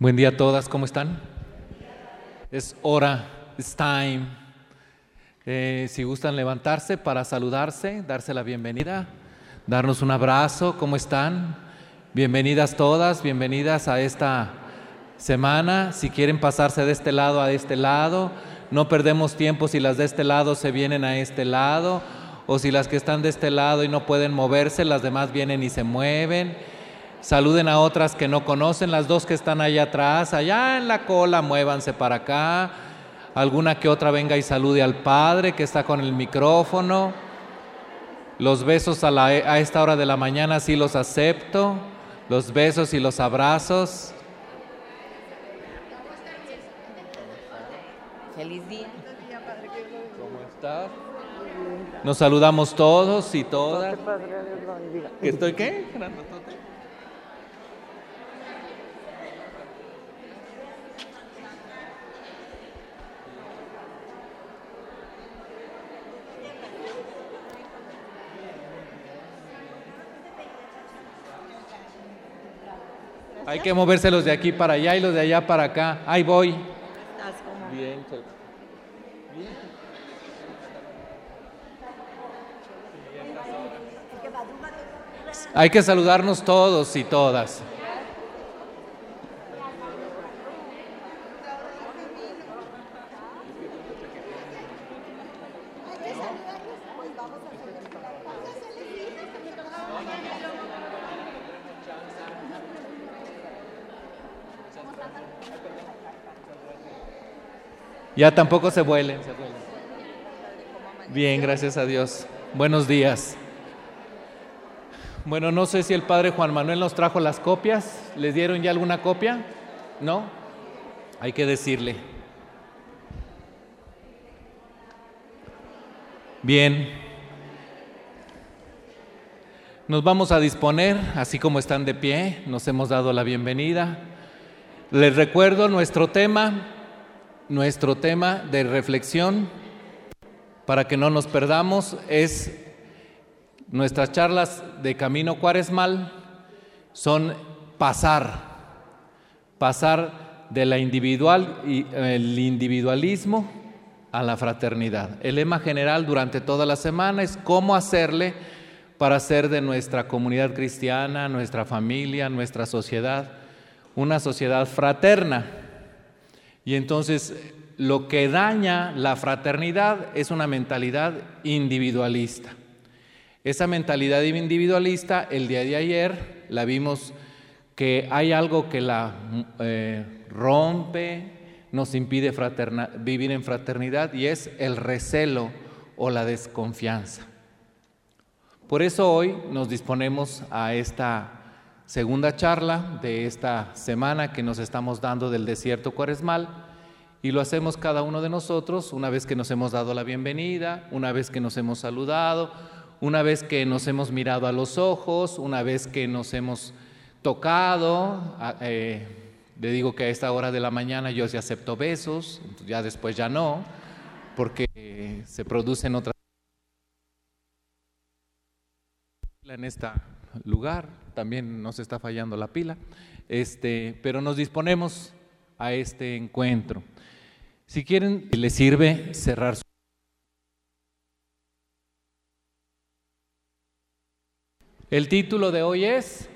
Buen día a todas, ¿cómo están? Es hora, it's time. Eh, si gustan levantarse para saludarse, darse la bienvenida, darnos un abrazo, ¿cómo están? Bienvenidas todas, bienvenidas a esta semana. Si quieren pasarse de este lado a este lado, no perdemos tiempo si las de este lado se vienen a este lado o si las que están de este lado y no pueden moverse, las demás vienen y se mueven. Saluden a otras que no conocen, las dos que están allá atrás, allá en la cola, muévanse para acá. Alguna que otra venga y salude al Padre que está con el micrófono. Los besos a, la, a esta hora de la mañana sí los acepto. Los besos y los abrazos. Feliz día. ¿Cómo estás? Nos saludamos todos y todas. ¿Que estoy qué? Hay que moverse los de aquí para allá y los de allá para acá. Ahí voy. Estás como Bien, Hay que saludarnos todos y todas. Ya tampoco se vuelen. Bien, gracias a Dios. Buenos días. Bueno, no sé si el padre Juan Manuel nos trajo las copias. ¿Les dieron ya alguna copia? ¿No? Hay que decirle. Bien. Nos vamos a disponer, así como están de pie, nos hemos dado la bienvenida. Les recuerdo nuestro tema, nuestro tema de reflexión, para que no nos perdamos, es Nuestras charlas de Camino Cuaresmal son pasar, pasar de la individual y el individualismo a la fraternidad. El lema general durante toda la semana es cómo hacerle para hacer de nuestra comunidad cristiana, nuestra familia, nuestra sociedad, una sociedad fraterna. Y entonces lo que daña la fraternidad es una mentalidad individualista. Esa mentalidad individualista, el día de ayer la vimos que hay algo que la eh, rompe, nos impide vivir en fraternidad y es el recelo o la desconfianza. Por eso hoy nos disponemos a esta segunda charla de esta semana que nos estamos dando del desierto cuaresmal y lo hacemos cada uno de nosotros una vez que nos hemos dado la bienvenida, una vez que nos hemos saludado, una vez que nos hemos mirado a los ojos, una vez que nos hemos tocado, eh, le digo que a esta hora de la mañana yo sí acepto besos, ya después ya no, porque se producen otras en este lugar, también nos está fallando la pila, este, pero nos disponemos a este encuentro. Si quieren, les sirve cerrar su El título de hoy es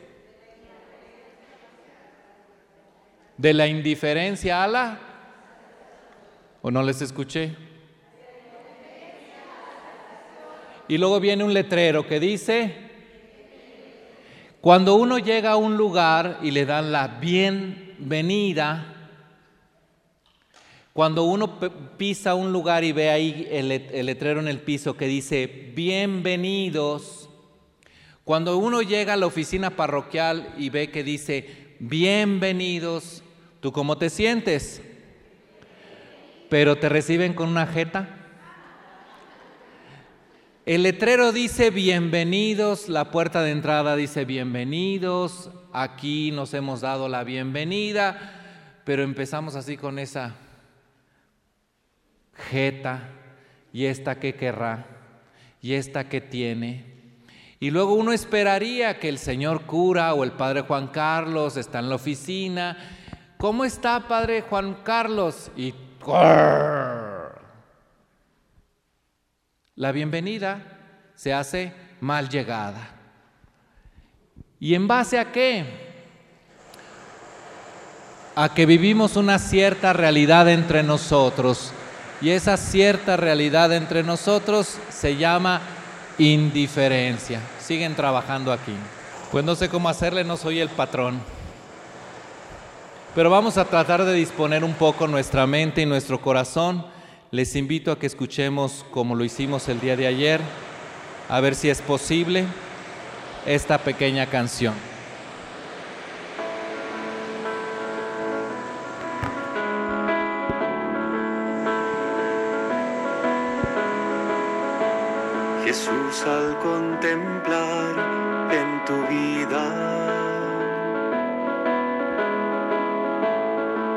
De la indiferencia a la... ¿O no les escuché? Y luego viene un letrero que dice, cuando uno llega a un lugar y le dan la bienvenida, cuando uno pisa un lugar y ve ahí el, letrero en el piso que dice, bienvenidos, cuando uno llega a la oficina parroquial y ve que dice, bienvenidos, ¿tú cómo te sientes? Pero te reciben con una jeta. El letrero dice bienvenidos, la puerta de entrada dice bienvenidos, aquí nos hemos dado la bienvenida, pero empezamos así con esa jeta, y esta que querrá, y esta que tiene, y luego uno esperaría que el señor cura o el padre Juan Carlos está en la oficina. ¿cómo está, padre Juan Carlos? Y la bienvenida se hace mal llegada. ¿Y en base a qué? A que vivimos una cierta realidad entre nosotros. Y esa cierta realidad entre nosotros se llama indiferencia. Siguen trabajando aquí. Pues no sé cómo hacerle, no soy el patrón. Pero vamos a tratar de disponer un poco nuestra mente y nuestro corazón. Les invito a que escuchemos como lo hicimos el día de ayer, a ver si es posible esta pequeña canción. Jesús al contemplar en tu vida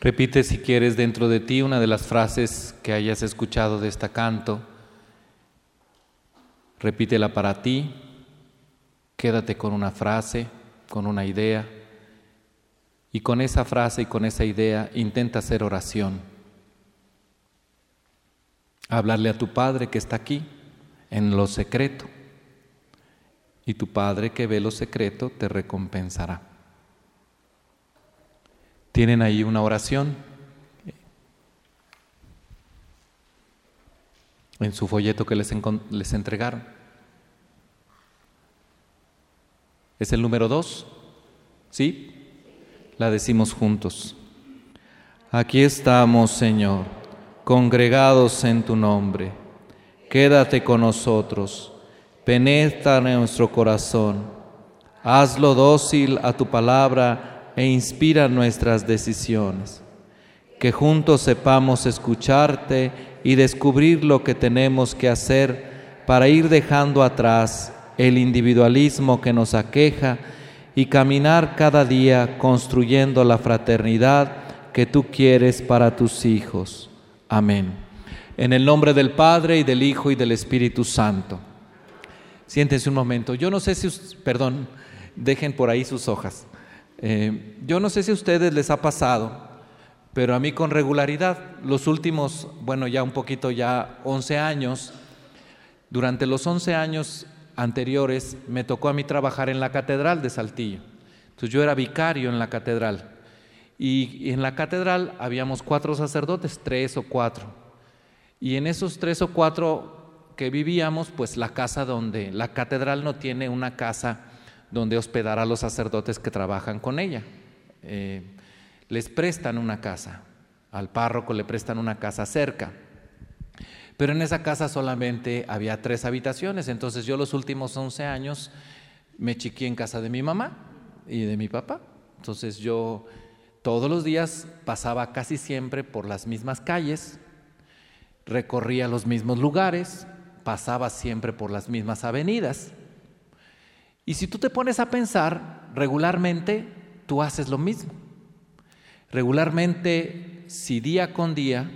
Repite si quieres dentro de ti una de las frases que hayas escuchado de este canto. Repítela para ti. Quédate con una frase, con una idea. Y con esa frase y con esa idea intenta hacer oración. Hablarle a tu Padre que está aquí, en lo secreto. Y tu Padre que ve lo secreto te recompensará. ¿Tienen ahí una oración? En su folleto que les, les entregaron. ¿Es el número dos? ¿Sí? La decimos juntos. Aquí estamos, Señor, congregados en tu nombre. Quédate con nosotros, penetra en nuestro corazón, hazlo dócil a tu palabra e inspira nuestras decisiones. Que juntos sepamos escucharte y descubrir lo que tenemos que hacer para ir dejando atrás el individualismo que nos aqueja y caminar cada día construyendo la fraternidad que tú quieres para tus hijos. Amén. En el nombre del Padre y del Hijo y del Espíritu Santo. Siéntense un momento. Yo no sé si, perdón, dejen por ahí sus hojas. Eh, yo no sé si a ustedes les ha pasado, pero a mí con regularidad, los últimos, bueno, ya un poquito, ya 11 años, durante los 11 años anteriores me tocó a mí trabajar en la catedral de Saltillo. Entonces yo era vicario en la catedral. Y, en la catedral habíamos cuatro sacerdotes, tres o cuatro. Y en esos tres o cuatro que vivíamos, pues la casa donde, la catedral no tiene una casa donde hospedar a los sacerdotes que trabajan con ella. Eh, les prestan una casa, al párroco le prestan una casa cerca. Pero en esa casa solamente había tres habitaciones, entonces yo los últimos 11 años me chiqué en casa de mi mamá y de mi papá. Entonces yo todos los días pasaba casi siempre por las mismas calles, recorría los mismos lugares, pasaba siempre por las mismas avenidas. Y si tú te pones a pensar, regularmente tú haces lo mismo. Regularmente, si día con día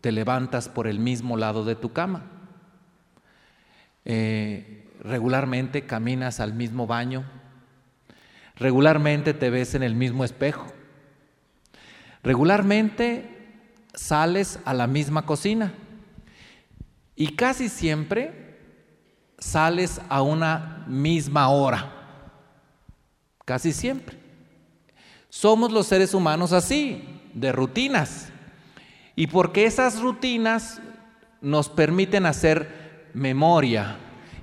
te levantas por el mismo lado de tu cama, eh, regularmente caminas al mismo baño, regularmente te ves en el mismo espejo, regularmente sales a la misma cocina. Y casi siempre sales a una misma hora, casi siempre. Somos los seres humanos así, de rutinas. Y porque esas rutinas nos permiten hacer memoria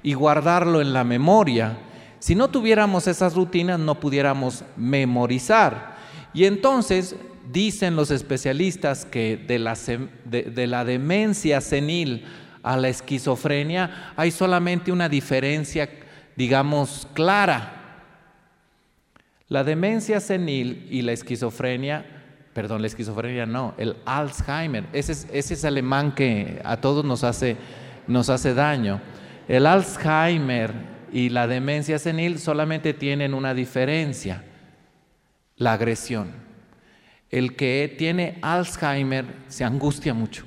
y guardarlo en la memoria, si no tuviéramos esas rutinas no pudiéramos memorizar. Y entonces dicen los especialistas que de la, de la demencia senil a la esquizofrenia hay solamente una diferencia, digamos, clara. La demencia senil y la esquizofrenia, perdón, la esquizofrenia no, el Alzheimer, ese es, ese alemán que a todos nos hace, nos hace daño. El Alzheimer y la demencia senil solamente tienen una diferencia, la agresión. El que tiene Alzheimer se angustia mucho.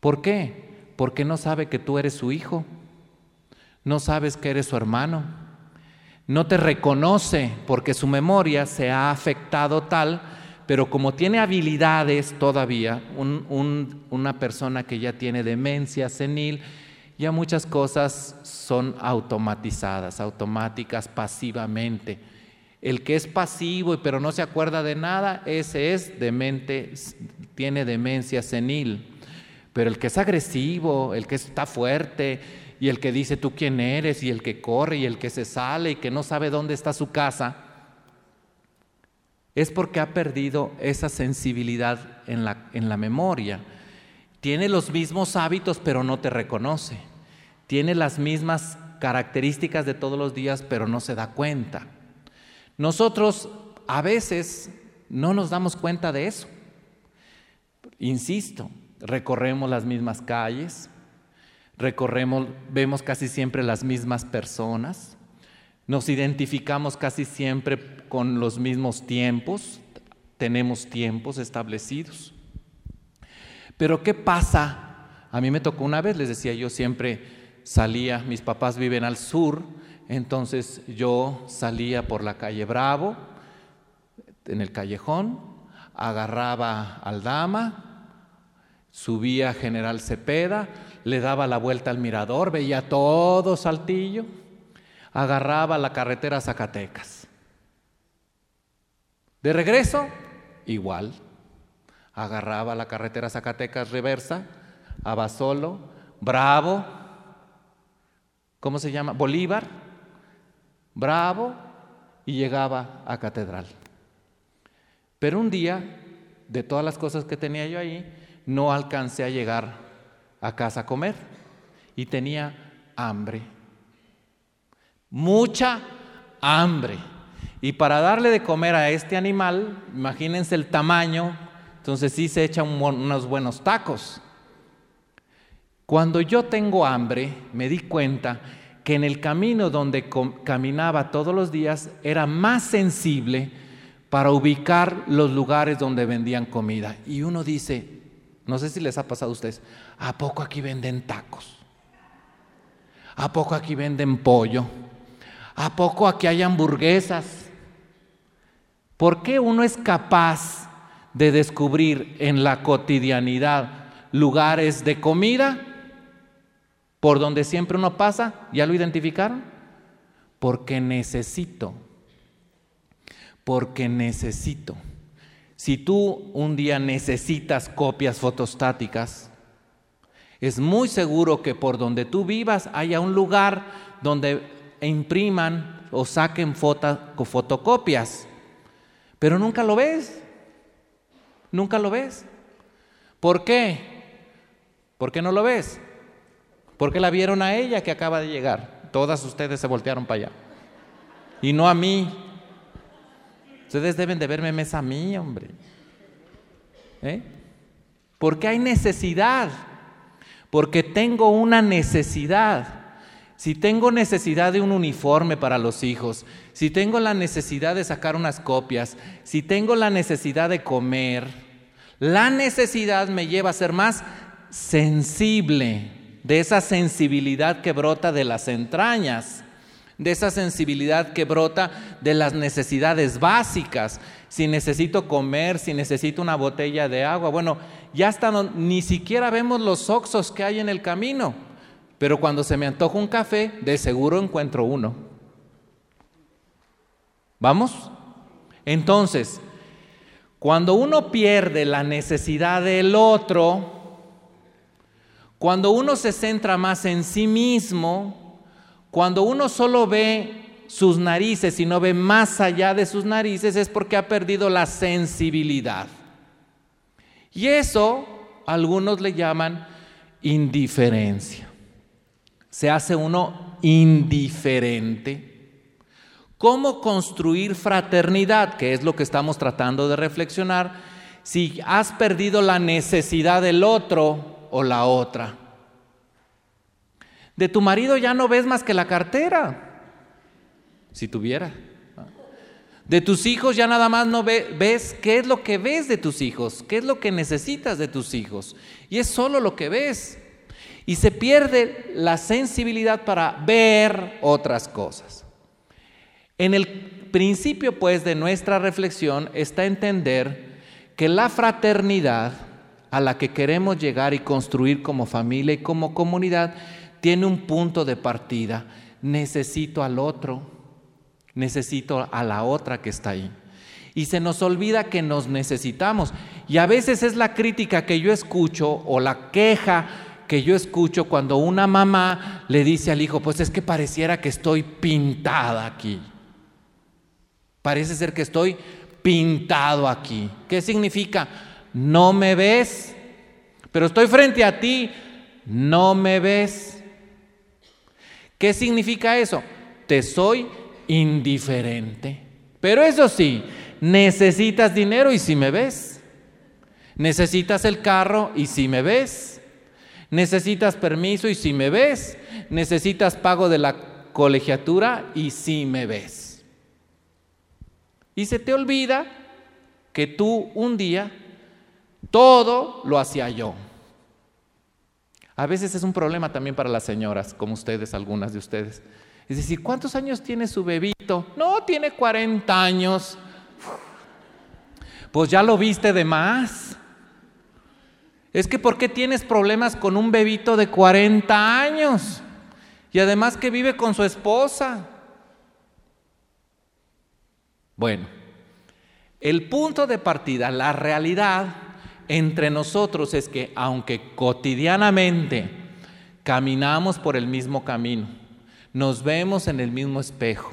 ¿Por qué? Porque no sabe que tú eres su hijo, no sabes que eres su hermano, no te reconoce porque su memoria se ha afectado tal, pero como tiene habilidades todavía, una persona que ya tiene demencia senil, ya muchas cosas son automatizadas, automáticas, pasivamente. El que es pasivo pero no se acuerda de nada, ese es demente, tiene demencia senil. Pero el que es agresivo, el que está fuerte y el que dice tú quién eres y el que corre y el que se sale y que no sabe dónde está su casa, es porque ha perdido esa sensibilidad en la, en la memoria. Tiene los mismos hábitos pero no te reconoce. Tiene las mismas características de todos los días pero no se da cuenta. Nosotros a veces no nos damos cuenta de eso. Insisto, recorremos las mismas calles, recorremos, vemos casi siempre las mismas personas, nos identificamos casi siempre con los mismos tiempos, tenemos tiempos establecidos. Pero ¿qué pasa? A mí me tocó una vez, les decía, yo siempre salía, mis papás viven al sur, entonces yo salía por la calle Bravo, en el callejón, agarraba al dama, subía General Cepeda, le daba la vuelta al mirador, veía todo Saltillo, agarraba la carretera Zacatecas. De regreso, igual. Agarraba la carretera Zacatecas reversa, Abasolo, Bravo, ¿cómo se llama? Bolívar, Bravo, y llegaba a Catedral. Pero un día, de todas las cosas que tenía yo ahí, no alcancé a llegar a casa a comer y tenía hambre. Mucha hambre. Y para darle de comer a este animal, imagínense el tamaño, entonces sí se echan unos buenos tacos. Cuando yo tengo hambre, me di cuenta que en el camino donde caminaba todos los días era más sensible para ubicar los lugares donde vendían comida. Y uno dice, no sé si les ha pasado a ustedes, ¿a poco aquí venden tacos? ¿A poco aquí venden pollo? ¿A poco aquí hay hamburguesas? ¿Por qué uno es capaz de descubrir en la cotidianidad lugares de comida por donde siempre uno pasa? ¿Ya lo identificaron? Porque necesito, porque necesito. Si tú un día necesitas copias fotostáticas, es muy seguro que por donde tú vivas haya un lugar donde impriman o saquen fotocopias. Pero nunca lo ves. Nunca lo ves. ¿Por qué? ¿Por qué no lo ves? Porque la vieron a ella que acaba de llegar. Todas ustedes se voltearon para allá. Y no a mí. Ustedes deben de verme mes a mí, hombre. ¿Eh? Porque hay necesidad. Porque tengo una necesidad. Si tengo necesidad de un uniforme para los hijos, si tengo la necesidad de sacar unas copias, si tengo la necesidad de comer, la necesidad me lleva a ser más sensible de esa sensibilidad que brota de las entrañas, de esa sensibilidad que brota de las necesidades básicas. Si necesito comer, si necesito una botella de agua, bueno, ya hasta ni siquiera vemos los oxos que hay en el camino, pero cuando se me antoja un café, de seguro encuentro uno. ¿Vamos? Entonces, cuando uno pierde la necesidad del otro, cuando uno se centra más en sí mismo, cuando uno solo ve sus narices y no ve más allá de sus narices, es porque ha perdido la sensibilidad. Y eso algunos le llaman indiferencia. Se hace uno indiferente ¿Cómo construir fraternidad? Que es lo que estamos tratando de reflexionar. Si has perdido la necesidad del otro o la otra. De tu marido ya no ves más que la cartera, si tuviera. De tus hijos ya nada más no ves qué es lo que ves de tus hijos, qué es lo que necesitas de tus hijos. Y es solo lo que ves. Y se pierde la sensibilidad para ver otras cosas. En el principio, pues, de nuestra reflexión está entender que la fraternidad a la que queremos llegar y construir como familia y como comunidad tiene un punto de partida. Necesito al otro, necesito a la otra que está ahí. Y se nos olvida que nos necesitamos. Y a veces es la crítica que yo escucho o la queja que yo escucho cuando una mamá le dice al hijo, pues es que pareciera que estoy pintada aquí. Parece ser que estoy pintado aquí. ¿Qué significa? No me ves, pero estoy frente a ti, no me ves. ¿Qué significa eso? Te soy indiferente. Pero eso sí, necesitas dinero y si me ves. Necesitas el carro y si me ves. Necesitas permiso y si me ves. Necesitas pago de la colegiatura y si me ves. Y se te olvida que tú un día todo lo hacía yo. A veces es un problema también para las señoras, como ustedes, algunas de ustedes. Es decir, ¿cuántos años tiene su bebito? No, tiene 40 años. Pues ya lo viste de más. Es que ¿por qué tienes problemas con un bebito de 40 años? Y además que vive con su esposa. Bueno, el punto de partida, la realidad entre nosotros es que aunque cotidianamente caminamos por el mismo camino, nos vemos en el mismo espejo,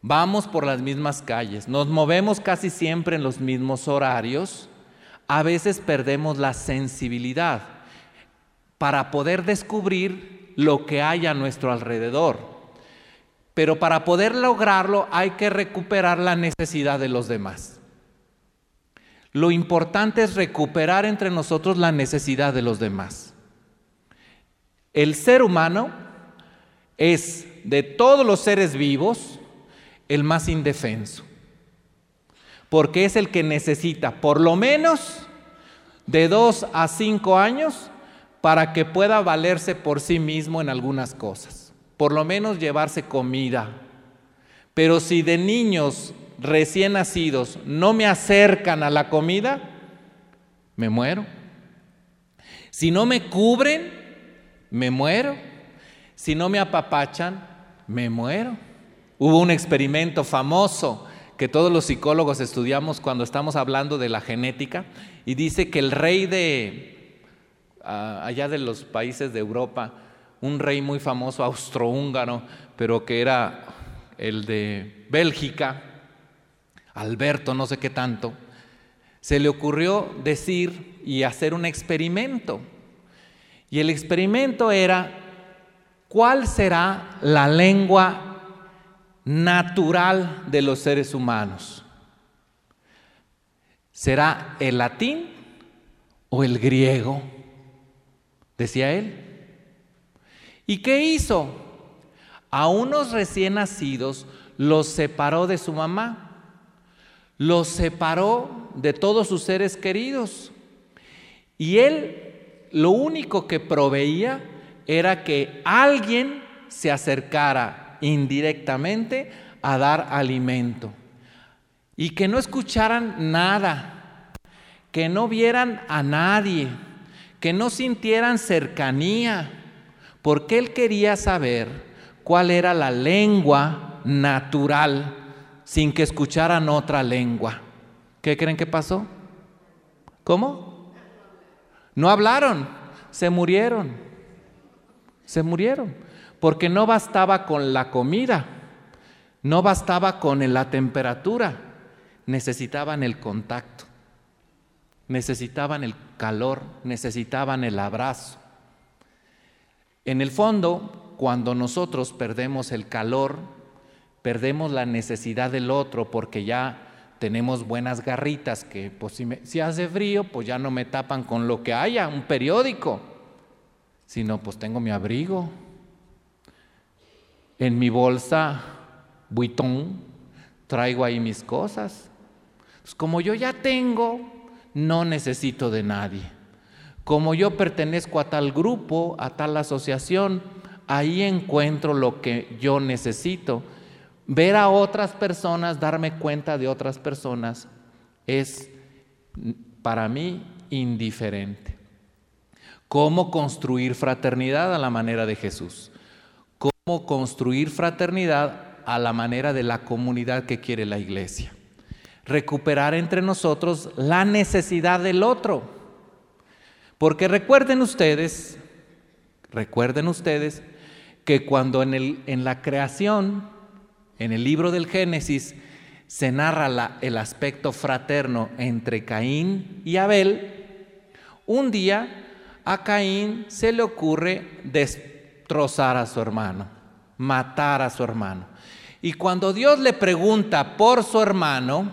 vamos por las mismas calles, nos movemos casi siempre en los mismos horarios, a veces perdemos la sensibilidad para poder descubrir lo que hay a nuestro alrededor. Pero para poder lograrlo hay que recuperar la necesidad de los demás. Lo importante es recuperar entre nosotros la necesidad de los demás. El ser humano es de todos los seres vivos el más indefenso porque es el que necesita por lo menos de dos a cinco años para que pueda valerse por sí mismo en algunas cosas, por lo menos llevarse comida. Pero si de niños recién nacidos no me acercan a la comida, me muero. Si no me cubren, me muero. Si no me apapachan, me muero. Hubo un experimento famoso que todos los psicólogos estudiamos cuando estamos hablando de la genética, y dice que el rey de ah, allá de los países de Europa, un rey muy famoso austrohúngaro, pero que era el de Bélgica, Alberto, no sé qué tanto, se le ocurrió decir y hacer un experimento. Y el experimento era, ¿cuál será la lengua natural de los seres humanos. ¿Será el latín o el griego? Decía él. ¿Y qué hizo? A unos recién nacidos los separó de su mamá, los separó de todos sus seres queridos. Y él lo único que proveía era que alguien se acercara indirectamente a dar alimento. Y que no escucharan nada, que no vieran a nadie, que no sintieran cercanía, porque él quería saber cuál era la lengua natural sin que escucharan otra lengua. ¿Qué creen que pasó? ¿Cómo? No hablaron, se murieron, se murieron porque no bastaba con la comida, no bastaba con la temperatura, necesitaban el contacto, necesitaban el calor, necesitaban el abrazo. En el fondo, cuando nosotros perdemos el calor, perdemos la necesidad del otro porque ya tenemos buenas garritas que pues, si, si, hace frío, pues ya no me tapan con lo que haya, un periódico, sino pues tengo mi abrigo, en mi bolsa buitón traigo ahí mis cosas. Pues como yo ya tengo, no necesito de nadie. Como yo pertenezco a tal grupo, a tal asociación, ahí encuentro lo que yo necesito. Ver a otras personas, darme cuenta de otras personas, es para mí indiferente. ¿Cómo construir fraternidad a la manera de Jesús? cómo construir fraternidad a la manera de la comunidad que quiere la iglesia. Recuperar entre nosotros la necesidad del otro. Porque recuerden ustedes, recuerden ustedes que cuando en, el, en la creación, en el libro del Génesis, se narra el aspecto fraterno entre Caín y Abel, un día a Caín se le ocurre trozar a su hermano, matar a su hermano. Y cuando Dios le pregunta por su hermano,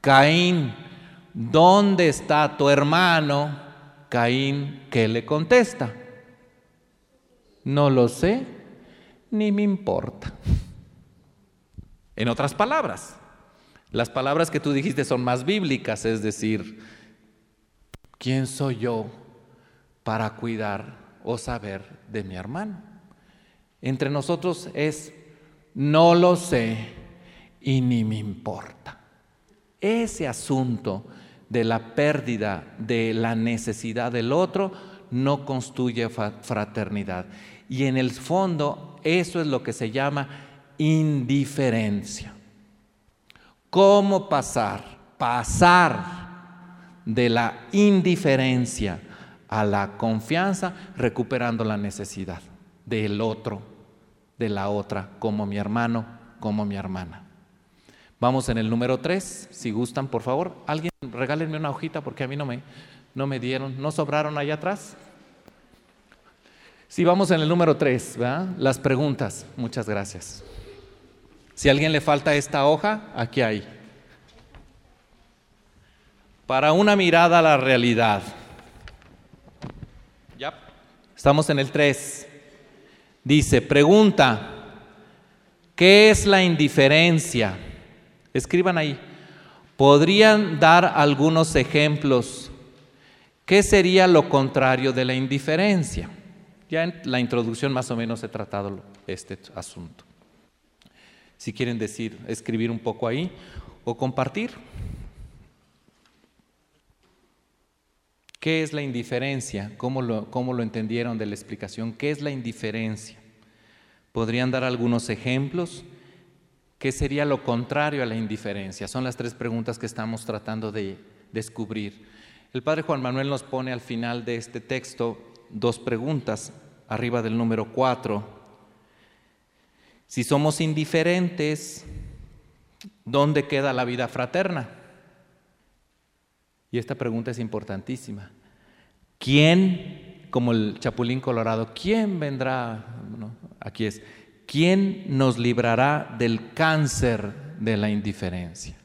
Caín, ¿dónde está tu hermano? Caín, ¿qué le contesta? No lo sé, ni me importa. En otras palabras, Las palabras que tú dijiste son más bíblicas, es decir, ¿quién soy yo para cuidar o saber de mi hermano? Entre nosotros es, no lo sé y ni me importa. Ese asunto de la pérdida de la necesidad del otro no construye fraternidad. Y en el fondo eso es lo que se llama indiferencia. ¿Cómo pasar? Pasar de la indiferencia a la confianza recuperando la necesidad del otro, de la otra, como mi hermano, como mi hermana. Vamos en el número 3, si gustan, por favor. Alguien regálenme una hojita porque a mí no me, no me dieron, no sobraron allá atrás. Si vamos en el número 3, las preguntas. Muchas gracias. Si a alguien le falta esta hoja, aquí hay. Para una mirada a la realidad. Ya. Estamos en el 3. Dice, pregunta, ¿qué es la indiferencia? Escriban ahí. ¿Podrían dar algunos ejemplos? ¿Qué sería lo contrario de la indiferencia? Ya en la introducción más o menos he tratado este asunto. Si quieren decir, escribir un poco ahí o compartir. ¿Qué es la indiferencia? ¿Cómo lo, ¿Cómo lo entendieron de la explicación? ¿Qué es la indiferencia? ¿Podrían dar algunos ejemplos? ¿Qué sería lo contrario a la indiferencia? Son las tres preguntas que estamos tratando de descubrir. El padre Juan Manuel nos pone al final de este texto dos preguntas, arriba del número cuatro. Si somos indiferentes, ¿dónde queda la vida fraterna? Y esta pregunta es importantísima. ¿Quién, como el Chapulín Colorado, quién vendrá? aquí es, ¿quién nos librará del cáncer de la indiferencia?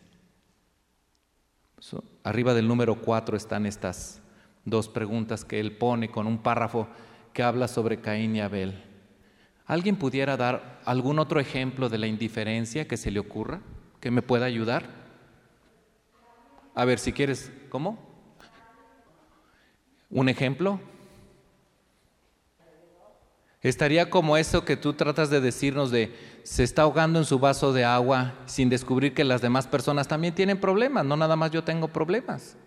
arriba del número 4 están estas dos preguntas que él pone con un párrafo que habla sobre Caín y Abel. ¿Alguien pudiera dar algún otro ejemplo de la indiferencia que se le ocurra, que me pueda ayudar? A ver, si quieres, ¿cómo? ¿Un ejemplo? Estaría como eso que tú tratas de decirnos de se está ahogando en su vaso de agua sin descubrir que las demás personas también tienen problemas, no nada más yo tengo problemas.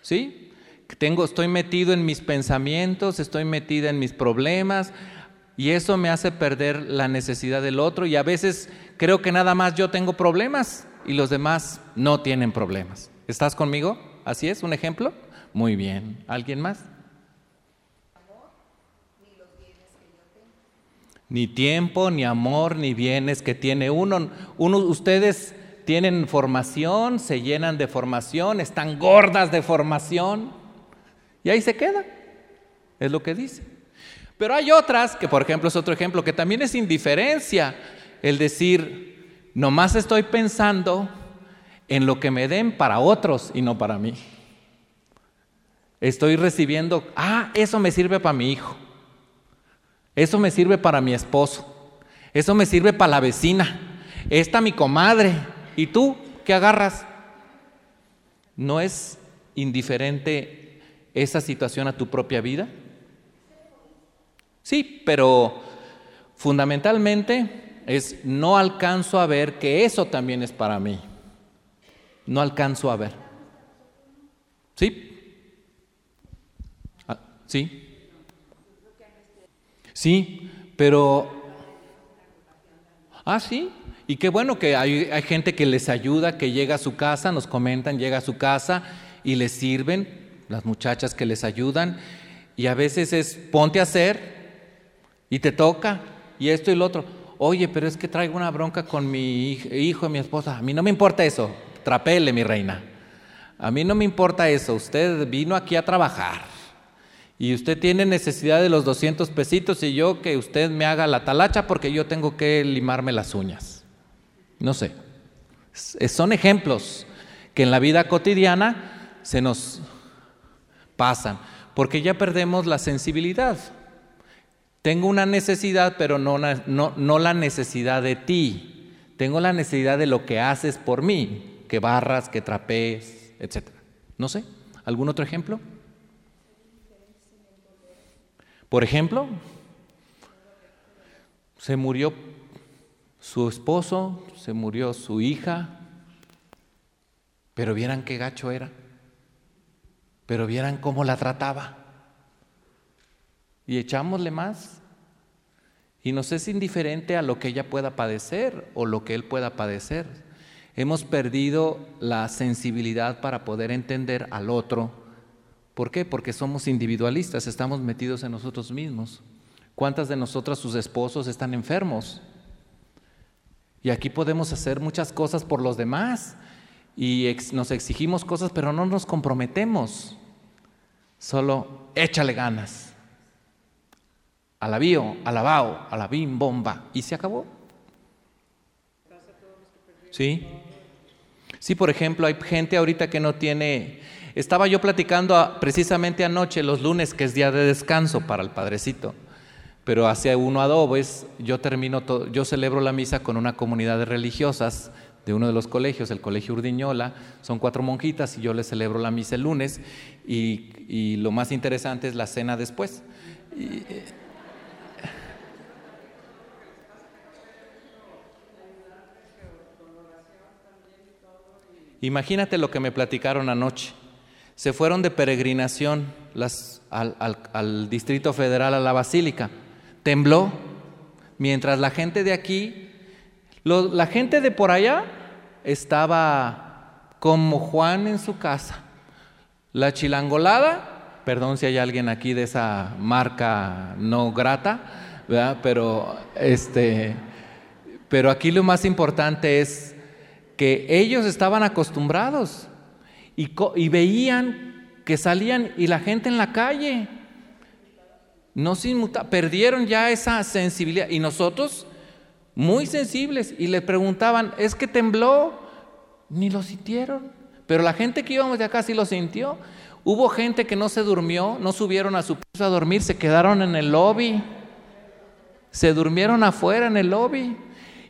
¿Sí? Tengo, estoy metido en mis pensamientos, estoy metida en mis problemas y eso me hace perder la necesidad del otro y a veces creo que nada más yo tengo problemas y los demás no tienen problemas. ¿Estás conmigo? ¿Así es? ¿Un ejemplo? Muy bien. ¿Alguien más? ni tiempo, ni amor, ni bienes que tiene uno. uno. Ustedes tienen formación, se llenan de formación, están gordas de formación y ahí se queda. Es lo que dice. Pero hay otras, que por ejemplo es otro ejemplo, que también es indiferencia, el decir, nomás estoy pensando en lo que me den para otros y no para mí. Estoy recibiendo, ah, eso me sirve para mi hijo. Eso me sirve para mi esposo. Eso me sirve para la vecina. Esta mi comadre. ¿Y tú qué agarras? ¿No es indiferente esa situación a tu propia vida? Sí, pero fundamentalmente es no alcanzo a ver que eso también es para mí. No alcanzo a ver. ¿Sí? Ah, ¿Sí? Sí, pero... Ah, sí. Y qué bueno que hay, gente que les ayuda, que llega a su casa, nos comentan, llega a su casa y les sirven, las muchachas que les ayudan. Y a veces es, ponte a hacer y te toca y esto y lo otro. Oye, pero es que traigo una bronca con mi hijo y mi esposa. A mí no me importa eso. Trapele, mi reina. A mí no me importa eso. Usted vino aquí a trabajar y usted tiene necesidad de los 200 pesitos y yo que usted me haga la talacha porque yo tengo que limarme las uñas. No sé. Son ejemplos que en la vida cotidiana se nos pasan, porque ya perdemos la sensibilidad. Tengo una necesidad, pero no, no, no la necesidad de ti. Tengo la necesidad de lo que haces por mí. que barras, que trapees, etc. No sé, ¿algún otro ejemplo? Por ejemplo, se murió su esposo, se murió su hija, pero vieran qué gacho era, pero vieran cómo la trataba. Y echámosle más. Y nos es indiferente a lo que ella pueda padecer o lo que él pueda padecer. Hemos perdido la sensibilidad para poder entender al otro. ¿Por qué? Porque somos individualistas, estamos metidos en nosotros mismos. ¿Cuántas de nosotras, sus esposos, están enfermos? Y aquí podemos hacer muchas cosas por los demás y nos exigimos cosas, pero no nos comprometemos. Solo échale ganas. Alabío, alabao, alabim, bomba. Y se acabó. Sí. Sí, por ejemplo, hay gente ahorita que no tiene... Estaba yo platicando precisamente anoche, los lunes, que es día de descanso para el padrecito pero hacia uno adobes, yo termino todo, yo celebro la misa con una comunidad de religiosas de uno de los colegios, el Colegio Urdiñola, son cuatro monjitas y yo les celebro la misa el lunes y, lo más interesante es la cena después. Eh, imagínate lo que me platicaron anoche. Se fueron de peregrinación al Distrito Federal, a la Basílica tembló, mientras la gente de aquí, la gente de por allá estaba como Juan en su casa. La chilangolada, perdón si hay alguien aquí de esa marca no grata, pero este, pero aquí lo más importante es que ellos estaban acostumbrados y, veían que salían y la gente en la calle no se perdieron ya esa sensibilidad. Y nosotros, muy sensibles, y le preguntaban, ¿es que tembló? Ni lo sintieron. Pero la gente que íbamos de acá sí lo sintió. Hubo gente que no se durmió, no subieron a su piso a dormir, se quedaron en el lobby. Se durmieron afuera en el lobby.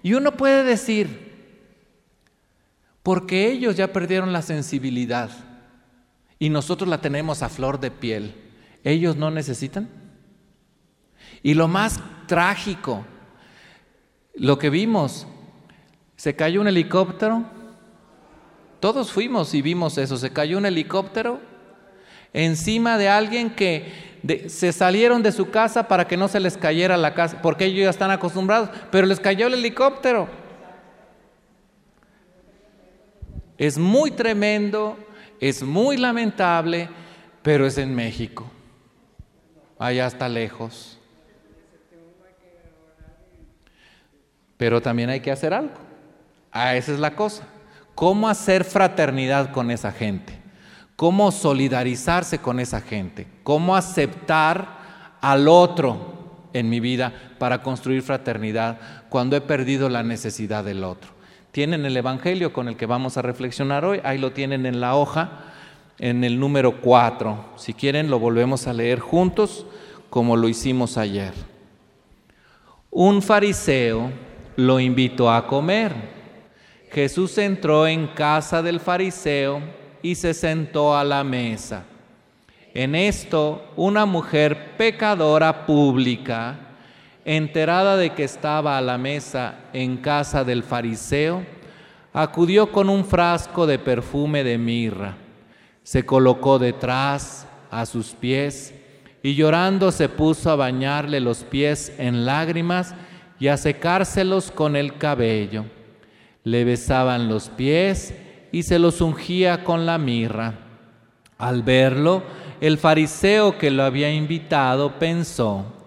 Y uno puede decir, porque ellos ya perdieron la sensibilidad y nosotros la tenemos a flor de piel, ¿ellos no necesitan? Y lo más trágico, lo que vimos, se cayó un helicóptero, todos fuimos y vimos eso, se cayó un helicóptero encima de alguien que se salieron de su casa para que no se les cayera la casa, porque ellos ya están acostumbrados, pero les cayó el helicóptero. Es muy tremendo, es muy lamentable, pero es en México. Allá está lejos. Pero también hay que hacer algo. Ah, esa es la cosa. ¿Cómo hacer fraternidad con esa gente? ¿Cómo solidarizarse con esa gente? ¿Cómo aceptar al otro en mi vida para construir fraternidad cuando he perdido la necesidad del otro? Tienen el Evangelio con el que vamos a reflexionar hoy, ahí lo tienen en la hoja, en el número 4. Si quieren, lo volvemos a leer juntos como lo hicimos ayer. Un fariseo lo invitó a comer. Jesús entró en casa del fariseo y se sentó a la mesa. En esto, una mujer pecadora pública, enterada de que estaba a la mesa en casa del fariseo, acudió con un frasco de perfume de mirra, se colocó detrás a sus pies y llorando se puso a bañarle los pies en lágrimas y a secárselos con el cabello. Le besaban los pies y se los ungía con la mirra. Al verlo, el fariseo que lo había invitado pensó,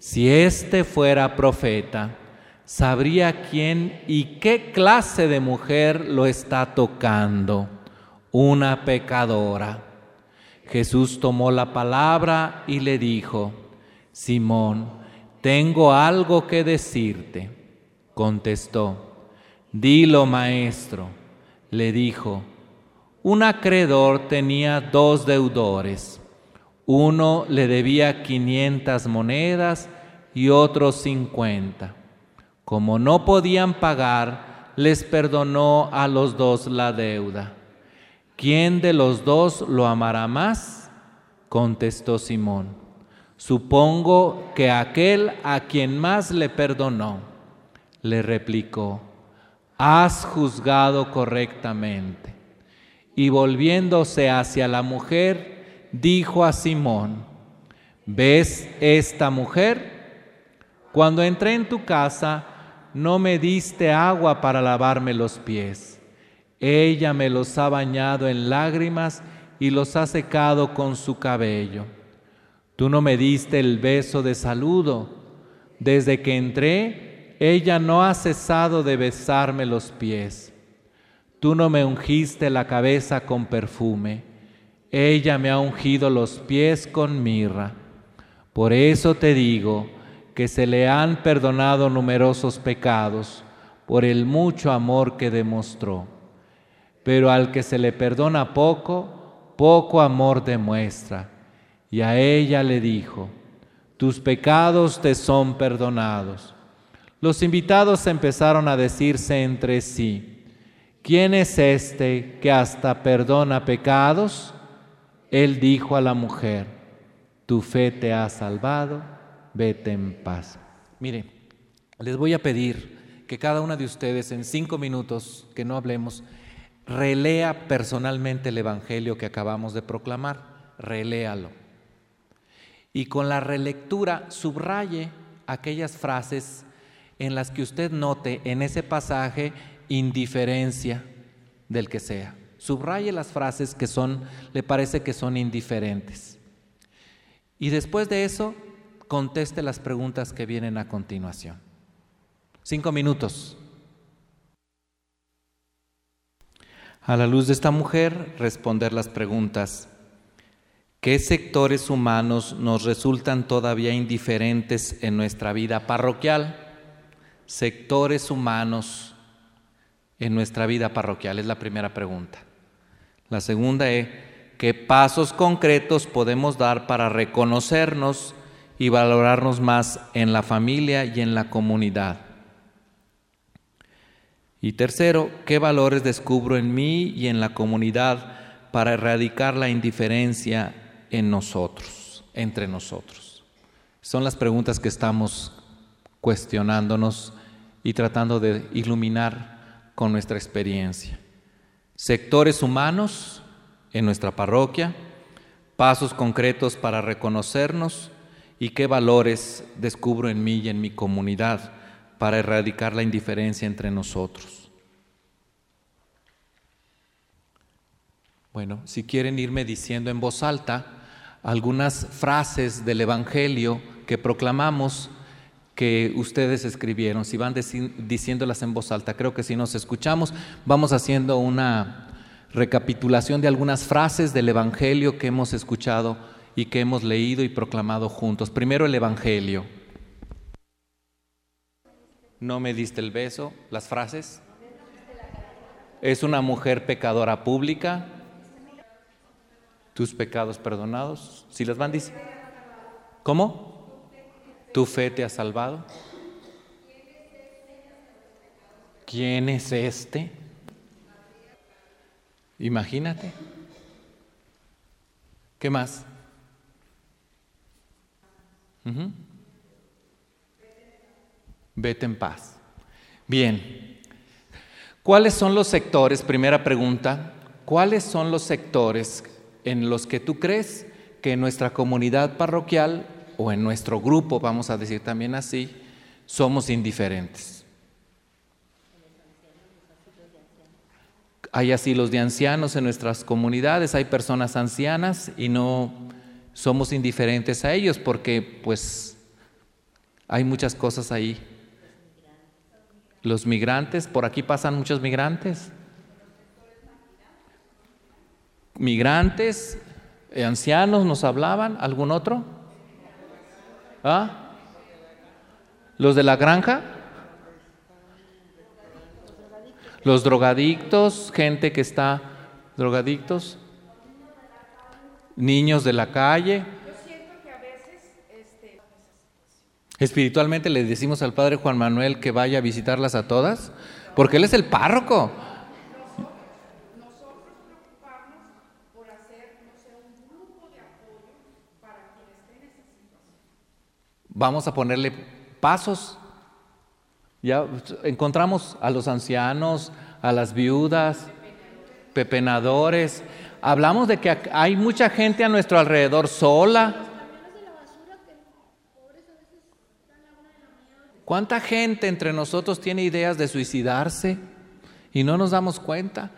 si éste fuera profeta, sabría quién y qué clase de mujer lo está tocando, una pecadora. Jesús tomó la palabra y le dijo, Simón, tengo algo que decirte. Contestó, dilo maestro. Le dijo, un acreedor tenía dos deudores. Uno le debía quinientas monedas y otro cincuenta. Como no podían pagar, les perdonó a los dos la deuda. ¿Quién de los dos lo amará más? contestó Simón. Supongo que aquel a quien más le perdonó. Le replicó, has juzgado correctamente. Y volviéndose hacia la mujer, dijo a Simón, ¿ves esta mujer? Cuando entré en tu casa, no me diste agua para lavarme los pies. Ella me los ha bañado en lágrimas y los ha secado con su cabello. Tú no me diste el beso de saludo. Desde que entré, ella no ha cesado de besarme los pies. Tú no me ungiste la cabeza con perfume. Ella me ha ungido los pies con mirra. Por eso te digo, que se le han perdonado numerosos pecados por el mucho amor que demostró. Pero al que se le perdona poco, poco amor demuestra. Y a ella le dijo, tus pecados te son perdonados. Los invitados empezaron a decirse entre sí, ¿quién es este que hasta perdona pecados? Él dijo a la mujer, tu fe te ha salvado vete en paz. Mire, les voy a pedir que cada una de ustedes en cinco minutos, que no hablemos, relea personalmente el Evangelio que acabamos de proclamar, reléalo. Y con la relectura subraye aquellas frases en las que usted note en ese pasaje indiferencia del que sea. Subraye las frases que son, le parece que son indiferentes. Y después de eso, conteste las preguntas que vienen a continuación. Cinco minutos. A la luz de esta mujer, responder las preguntas. ¿Qué sectores humanos nos resultan todavía indiferentes en nuestra vida parroquial? Sectores humanos en nuestra vida parroquial es la primera pregunta. La segunda es, ¿qué pasos concretos podemos dar para reconocernos y valorarnos más en la familia y en la comunidad. Y tercero, ¿qué valores descubro en mí y en la comunidad para erradicar la indiferencia en nosotros, entre nosotros? Son las preguntas que estamos cuestionándonos y tratando de iluminar con nuestra experiencia. Sectores humanos en nuestra parroquia, pasos concretos para reconocernos y qué valores descubro en mí y en mi comunidad para erradicar la indiferencia entre nosotros. Bueno, si quieren irme diciendo en voz alta algunas frases del Evangelio que proclamamos que ustedes escribieron, si van diciéndolas en voz alta, creo que si nos escuchamos vamos haciendo una recapitulación de algunas frases del Evangelio que hemos escuchado y que hemos leído y proclamado juntos. Primero el Evangelio. No me diste el beso, las frases. Es una mujer pecadora pública. Tus pecados perdonados. Si las van diciendo. ¿Cómo? Tu fe te ha salvado. ¿Quién es este? Imagínate. ¿Qué más? Vete en paz. Bien. ¿Cuáles son los sectores? Primera pregunta. ¿Cuáles son los sectores en los que tú crees que nuestra comunidad parroquial o en nuestro grupo, vamos a decir también así, somos indiferentes? Hay asilos de ancianos en nuestras comunidades, hay personas ancianas y no somos indiferentes a ellos porque pues hay muchas cosas ahí. Los migrantes, por aquí pasan muchos migrantes. Migrantes, eh, ancianos nos hablaban, ¿algún otro? ¿Ah? ¿Los de la granja? Los drogadictos, gente que está drogadictos niños de la calle. Espiritualmente le decimos al Padre Juan Manuel que vaya a visitarlas a todas, porque Él es el párroco. Vamos a ponerle pasos. Ya encontramos a los ancianos, a las viudas, pepenadores. Hablamos de que hay mucha gente a nuestro alrededor sola. ¿Cuánta gente entre nosotros tiene ideas de suicidarse y no nos damos cuenta?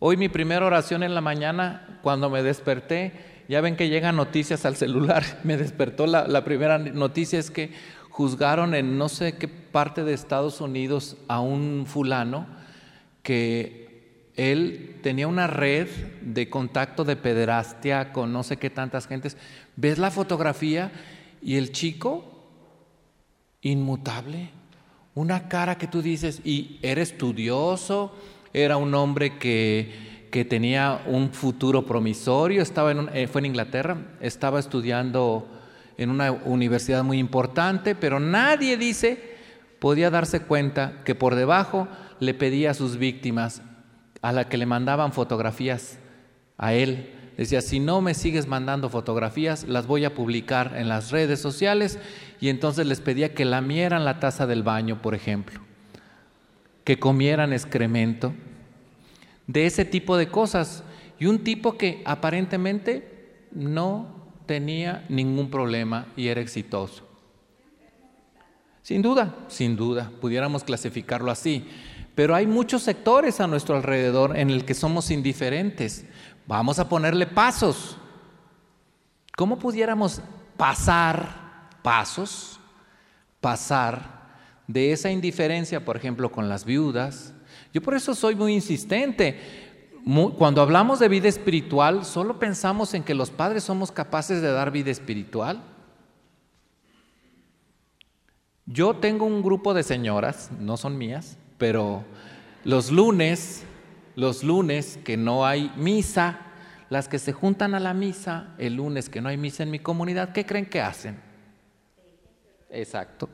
Hoy mi primera oración en la mañana, cuando me desperté, ya ven que llegan noticias al celular, me despertó la, primera noticia es que juzgaron en no sé qué parte de Estados Unidos a un fulano que él tenía una red de contacto de pederastia con no sé qué tantas gentes. ¿Ves la fotografía? Y el chico, inmutable, una cara que tú dices, y era estudioso, era un hombre que, que tenía un futuro promisorio, estaba en eh, fue en Inglaterra, estaba estudiando en una universidad muy importante, pero nadie dice, podía darse cuenta que por debajo le pedía a sus víctimas, a la que le mandaban fotografías a él. Decía, si no me sigues mandando fotografías, las voy a publicar en las redes sociales y entonces les pedía que lamieran la taza del baño, por ejemplo, que comieran excremento, de ese tipo de cosas. Y un tipo que aparentemente no tenía ningún problema y era exitoso. Sin duda, sin duda, pudiéramos clasificarlo así. Pero hay muchos sectores a nuestro alrededor en el que somos indiferentes. Vamos a ponerle pasos. ¿Cómo pudiéramos pasar pasos? Pasar de esa indiferencia, por ejemplo, con las viudas. Yo por eso soy muy insistente. Cuando hablamos de vida espiritual, solo pensamos en que los padres somos capaces de dar vida espiritual. Yo tengo un grupo de señoras, no son mías, pero los lunes, los lunes que no hay misa, las que se juntan a la misa, el lunes que no hay misa en mi comunidad, ¿qué creen que hacen? Exacto.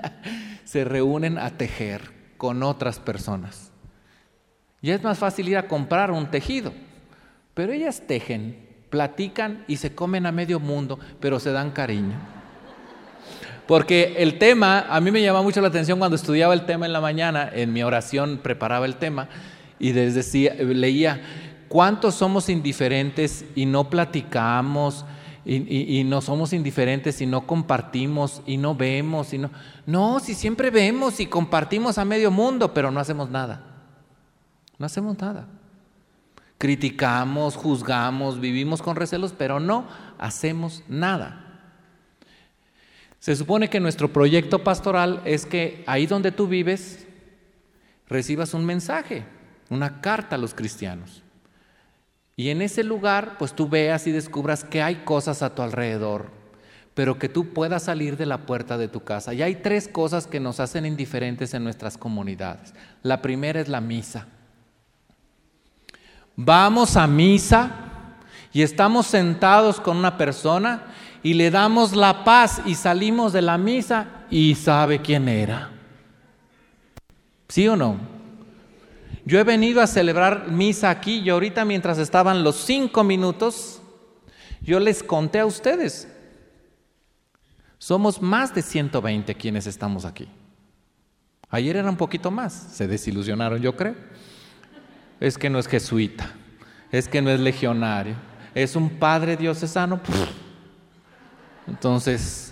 se reúnen a tejer con otras personas. Y es más fácil ir a comprar un tejido, pero ellas tejen, platican y se comen a medio mundo, pero se dan cariño. Porque el tema, a mí me llama mucho la atención cuando estudiaba el tema en la mañana, en mi oración preparaba el tema y decía, leía, ¿cuántos somos indiferentes y no platicamos? Y, no somos indiferentes y no compartimos y no vemos y no. No, si siempre vemos y compartimos a medio mundo, pero no hacemos nada. No hacemos nada. Criticamos, juzgamos, vivimos con recelos, pero no hacemos nada. Se supone que nuestro proyecto pastoral es que ahí donde tú vives recibas un mensaje, una carta a los cristianos. Y en ese lugar, pues tú veas y descubras que hay cosas a tu alrededor, pero que tú puedas salir de la puerta de tu casa. Y hay tres cosas que nos hacen indiferentes en nuestras comunidades. La primera es la misa. Vamos a misa y estamos sentados con una persona y le damos la paz y salimos de la misa y sabe quién era. ¿Sí o no? Yo he venido a celebrar misa aquí y ahorita mientras estaban los cinco minutos, yo les conté a ustedes. Somos más de 120 quienes estamos aquí. Ayer era un poquito más, se desilusionaron yo creo. Es que no es jesuita, es que no es legionario, es un padre diocesano. Entonces,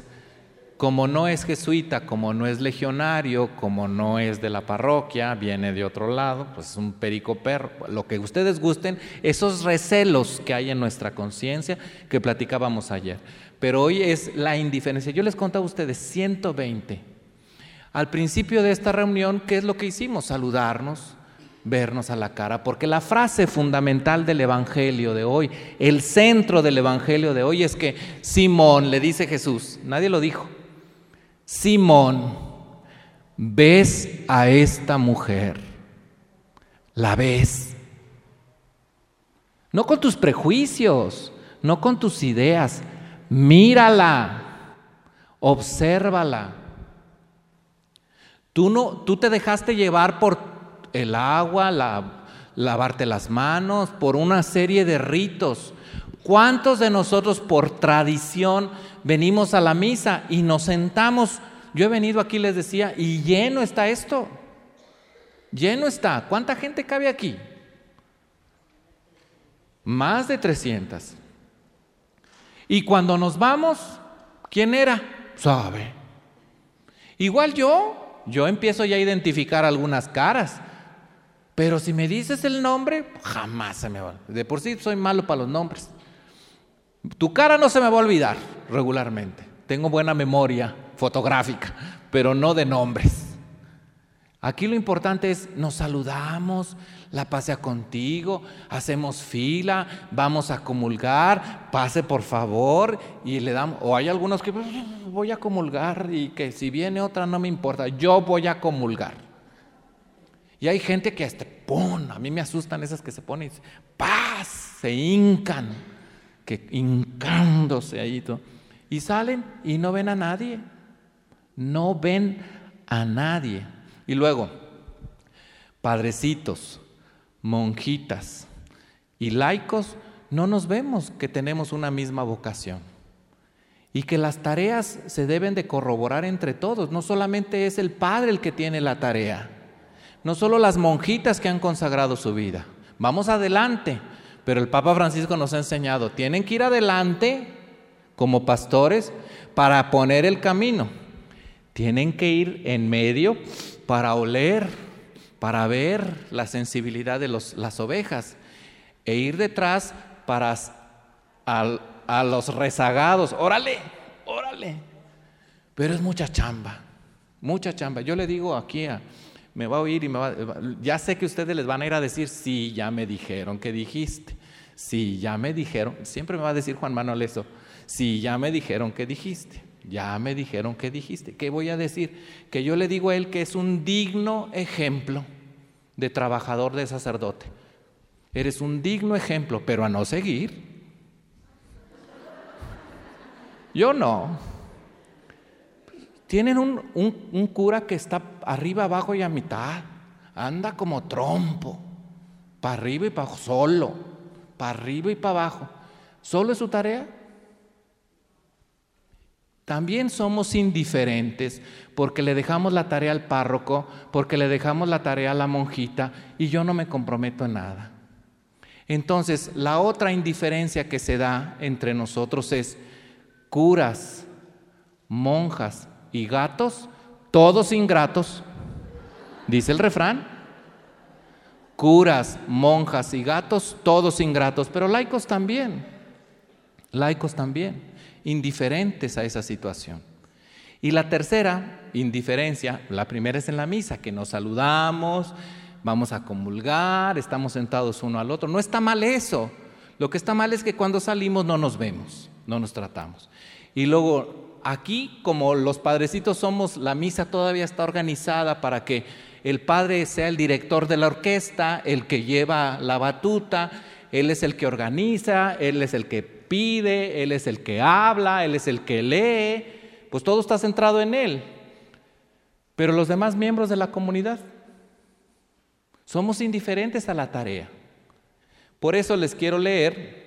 como no es jesuita, como no es legionario, como no es de la parroquia, viene de otro lado, pues es un perico perro, lo que ustedes gusten, esos recelos que hay en nuestra conciencia que platicábamos ayer. Pero hoy es la indiferencia. Yo les contaba a ustedes 120. Al principio de esta reunión, ¿qué es lo que hicimos? Saludarnos, vernos a la cara, porque la frase fundamental del Evangelio de hoy, el centro del Evangelio de hoy es que Simón, le dice Jesús, nadie lo dijo, Simón, ves a esta mujer, la ves, no con tus prejuicios, no con tus ideas, mírala, obsérvala. Tú, no, tú te dejaste llevar por el agua, la, lavarte las manos, por una serie de ritos. ¿Cuántos de nosotros por tradición venimos a la misa y nos sentamos? Yo he venido aquí, les decía, y lleno está esto. Lleno está. ¿Cuánta gente cabe aquí? Más de 300. Y cuando nos vamos, ¿quién era? Sabe. Igual yo, yo empiezo ya a identificar algunas caras. Pero si me dices el nombre, jamás se me va. De por sí soy malo para los nombres. Tu cara no se me va a olvidar regularmente. Tengo buena memoria fotográfica, pero no de nombres. Aquí lo importante es, nos saludamos, la pasea contigo, hacemos fila, vamos a comulgar, pase por favor y le damos, o hay algunos que voy a comulgar y que si viene otra no me importa, yo voy a comulgar. Y hay gente que hasta, ¡pum! A mí me asustan esas que se ponen, ¡paz! Se hincan, que hincándose ahí todo. Y salen y no ven a nadie, no ven a nadie. Y luego, padrecitos, monjitas y laicos, no nos vemos que tenemos una misma vocación. Y que las tareas se deben de corroborar entre todos. No solamente es el padre el que tiene la tarea. No solo las monjitas que han consagrado su vida. Vamos adelante. Pero el Papa Francisco nos ha enseñado, tienen que ir adelante como pastores para poner el camino. Tienen que ir en medio para oler, para ver la sensibilidad de las ovejas e ir detrás para a los rezagados. Órale, órale. Pero es mucha chamba, mucha chamba. Yo le digo aquí a, me va a oír y me va, ya sé que ustedes les van a ir a decir, sí, ya me dijeron que dijiste, sí, ya me dijeron, siempre me va a decir Juan Manuel eso, sí, ya me dijeron que dijiste. Ya me dijeron que dijiste. ¿Qué voy a decir? Que yo le digo a él que es un digno ejemplo de trabajador de sacerdote. Eres un digno ejemplo, pero a no seguir. Yo no. Tienen un, un cura que está arriba, abajo y a mitad. Anda como trompo. Para arriba y para abajo. Solo. Para arriba y para abajo. ¿Solo es su tarea? También somos indiferentes porque le dejamos la tarea al párroco, porque le dejamos la tarea a la monjita y yo no me comprometo en nada. Entonces, la otra indiferencia que se da entre nosotros es curas, monjas y gatos, todos ingratos, dice el refrán. Curas, monjas y gatos, todos ingratos, pero laicos también, laicos también indiferentes a esa situación. Y la tercera indiferencia, la primera es en la misa, que nos saludamos, vamos a comulgar, estamos sentados uno al otro. No está mal eso. Lo que está mal es que cuando salimos no nos vemos, no nos tratamos. Y luego, aquí, como los padrecitos somos, la misa todavía está organizada para que el padre sea el director de la orquesta, el que lleva la batuta, él es el que organiza, él es el que pide, Él es el que habla, Él es el que lee, pues todo está centrado en Él. Pero los demás miembros de la comunidad somos indiferentes a la tarea. Por eso les quiero leer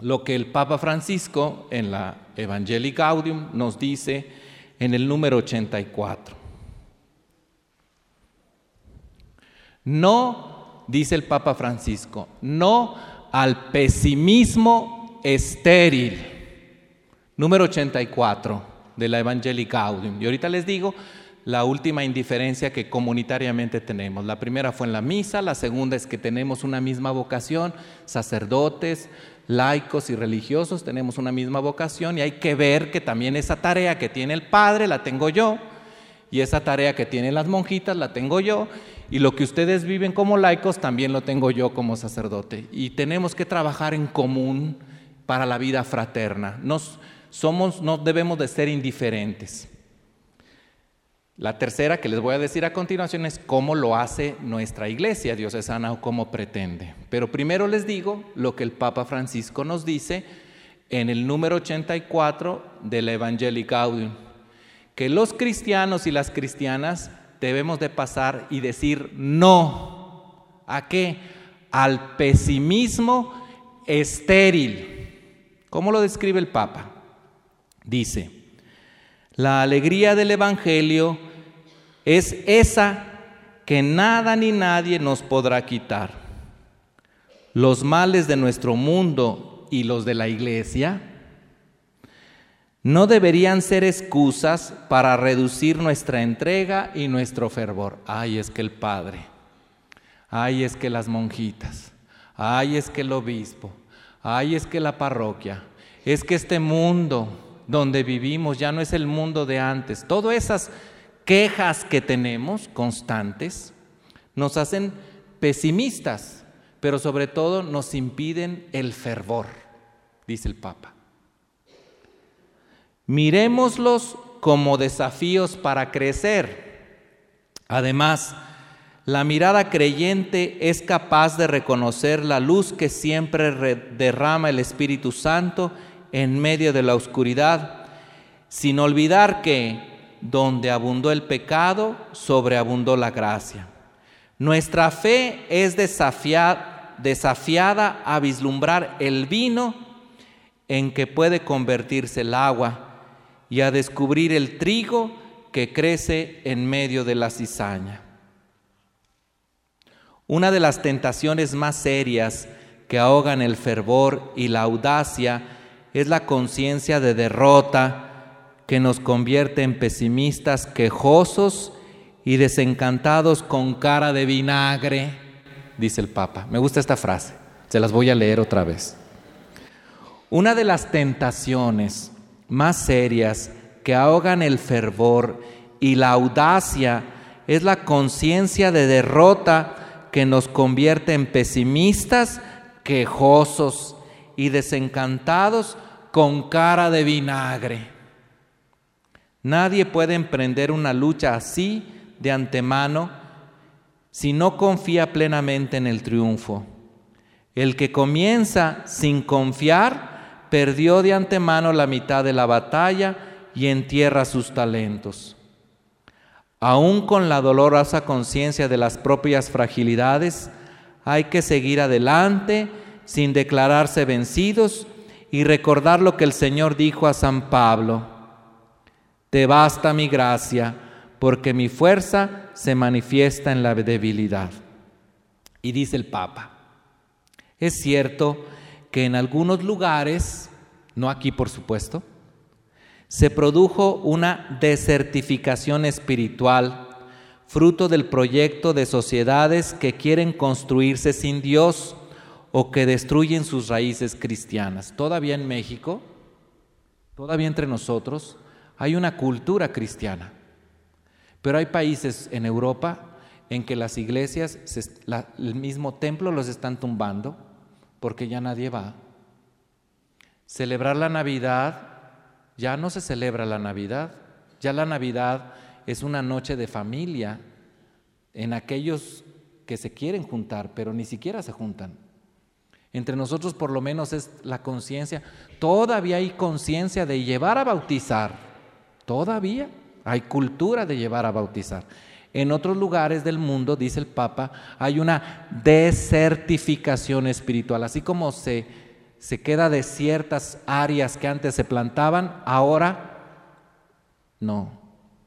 lo que el Papa Francisco en la Evangelii Gaudium nos dice en el número 84. No, dice el Papa Francisco, no al pesimismo estéril. Número 84 de la Evangelii Gaudium. Y ahorita les digo la última indiferencia que comunitariamente tenemos. La primera fue en la misa, la segunda es que tenemos una misma vocación, sacerdotes, laicos y religiosos tenemos una misma vocación y hay que ver que también esa tarea que tiene el Padre la tengo yo y esa tarea que tienen las monjitas la tengo yo y lo que ustedes viven como laicos también lo tengo yo como sacerdote y tenemos que trabajar en común para la vida fraterna. Nos, somos, no debemos de ser indiferentes. La tercera que les voy a decir a continuación es cómo lo hace nuestra iglesia diocesana o cómo pretende. Pero primero les digo lo que el Papa Francisco nos dice en el número 84 de la Evangelii Gaudium, que los cristianos y las cristianas debemos de pasar y decir no. ¿A qué? Al pesimismo estéril. ¿Cómo lo describe el Papa? Dice, la alegría del Evangelio es esa que nada ni nadie nos podrá quitar. Los males de nuestro mundo y los de la iglesia no deberían ser excusas para reducir nuestra entrega y nuestro fervor. Ay, es que el Padre, ay, es que las monjitas, ay, es que el obispo, ay, es que la parroquia, es que este mundo donde vivimos ya no es el mundo de antes. Todas esas quejas que tenemos constantes nos hacen pesimistas, pero sobre todo nos impiden el fervor, dice el Papa. Miremoslos como desafíos para crecer. Además, la mirada creyente es capaz de reconocer la luz que siempre derrama el Espíritu Santo en medio de la oscuridad, sin olvidar que donde abundó el pecado, sobreabundó la gracia. Nuestra fe es desafiada, desafiada a vislumbrar el vino en que puede convertirse el agua y a descubrir el trigo que crece en medio de la cizaña. Una de las tentaciones más serias que ahogan el fervor y la audacia es la conciencia de derrota que nos convierte en pesimistas, quejosos y desencantados con cara de vinagre, dice el Papa. Me gusta esta frase, se las voy a leer otra vez. Una de las tentaciones más serias que ahogan el fervor y la audacia es la conciencia de derrota que nos convierte en pesimistas, quejosos y desencantados con cara de vinagre. Nadie puede emprender una lucha así de antemano si no confía plenamente en el triunfo. El que comienza sin confiar perdió de antemano la mitad de la batalla y entierra sus talentos. Aún con la dolorosa conciencia de las propias fragilidades, hay que seguir adelante sin declararse vencidos y recordar lo que el Señor dijo a San Pablo. Te basta mi gracia, porque mi fuerza se manifiesta en la debilidad. Y dice el Papa, es cierto que en algunos lugares, no aquí por supuesto, se produjo una desertificación espiritual, fruto del proyecto de sociedades que quieren construirse sin Dios o que destruyen sus raíces cristianas. Todavía en México, todavía entre nosotros, hay una cultura cristiana, pero hay países en Europa en que las iglesias, el mismo templo los están tumbando, porque ya nadie va. Celebrar la Navidad, ya no se celebra la Navidad, ya la Navidad es una noche de familia en aquellos que se quieren juntar, pero ni siquiera se juntan. Entre nosotros por lo menos es la conciencia, todavía hay conciencia de llevar a bautizar, todavía hay cultura de llevar a bautizar. En otros lugares del mundo, dice el Papa, hay una desertificación espiritual. Así como se, se queda de ciertas áreas que antes se plantaban, ahora no.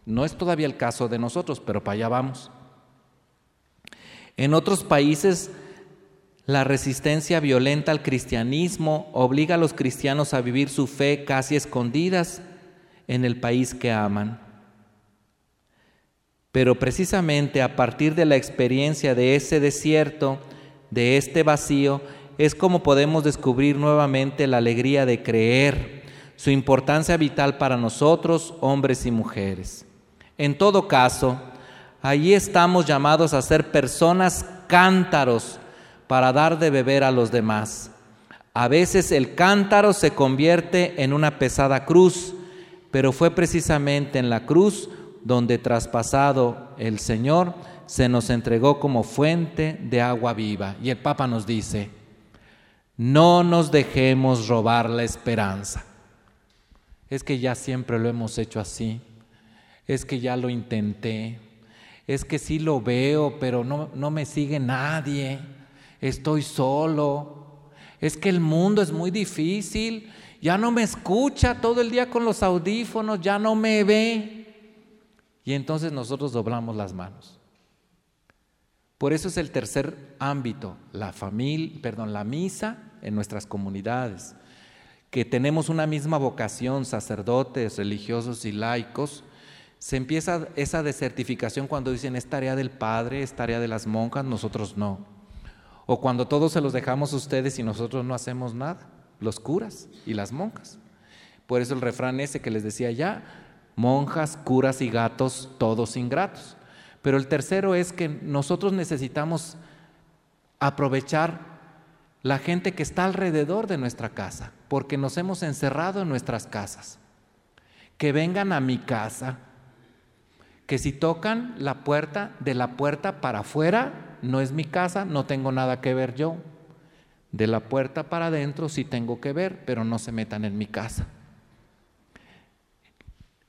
No es todavía el caso de nosotros, pero para allá vamos. En otros países, la resistencia violenta al cristianismo obliga a los cristianos a vivir su fe casi escondidas en el país que aman. Pero precisamente a partir de la experiencia de ese desierto, de este vacío, es como podemos descubrir nuevamente la alegría de creer, su importancia vital para nosotros, hombres y mujeres. En todo caso, allí estamos llamados a ser personas cántaros para dar de beber a los demás. A veces el cántaro se convierte en una pesada cruz, pero fue precisamente en la cruz donde traspasado el Señor se nos entregó como fuente de agua viva. Y el Papa nos dice, no nos dejemos robar la esperanza. Es que ya siempre lo hemos hecho así, es que ya lo intenté, Es que sí lo veo, pero no, no me sigue nadie. Estoy solo. Es que el mundo es muy difícil. Ya no me escucha todo el día con los audífonos, ya no me ve. Y entonces nosotros doblamos las manos. Por eso es el tercer ámbito, la familia, perdón, la misa en nuestras comunidades, que tenemos una misma vocación, sacerdotes, religiosos y laicos, se empieza esa desertificación cuando dicen es tarea del padre, es tarea de las monjas, nosotros no. O cuando todos se los dejamos a ustedes y nosotros no hacemos nada, los curas y las monjas. Por eso el refrán ese que les decía ya, monjas, curas y gatos, todos ingratos. Pero el tercero es que nosotros necesitamos aprovechar la gente que está alrededor de nuestra casa, porque nos hemos encerrado en nuestras casas. Que vengan a mi casa, que si tocan la puerta, de la puerta para afuera, no es mi casa, no tengo nada que ver yo. De la puerta para adentro sí tengo que ver, pero no se metan en mi casa.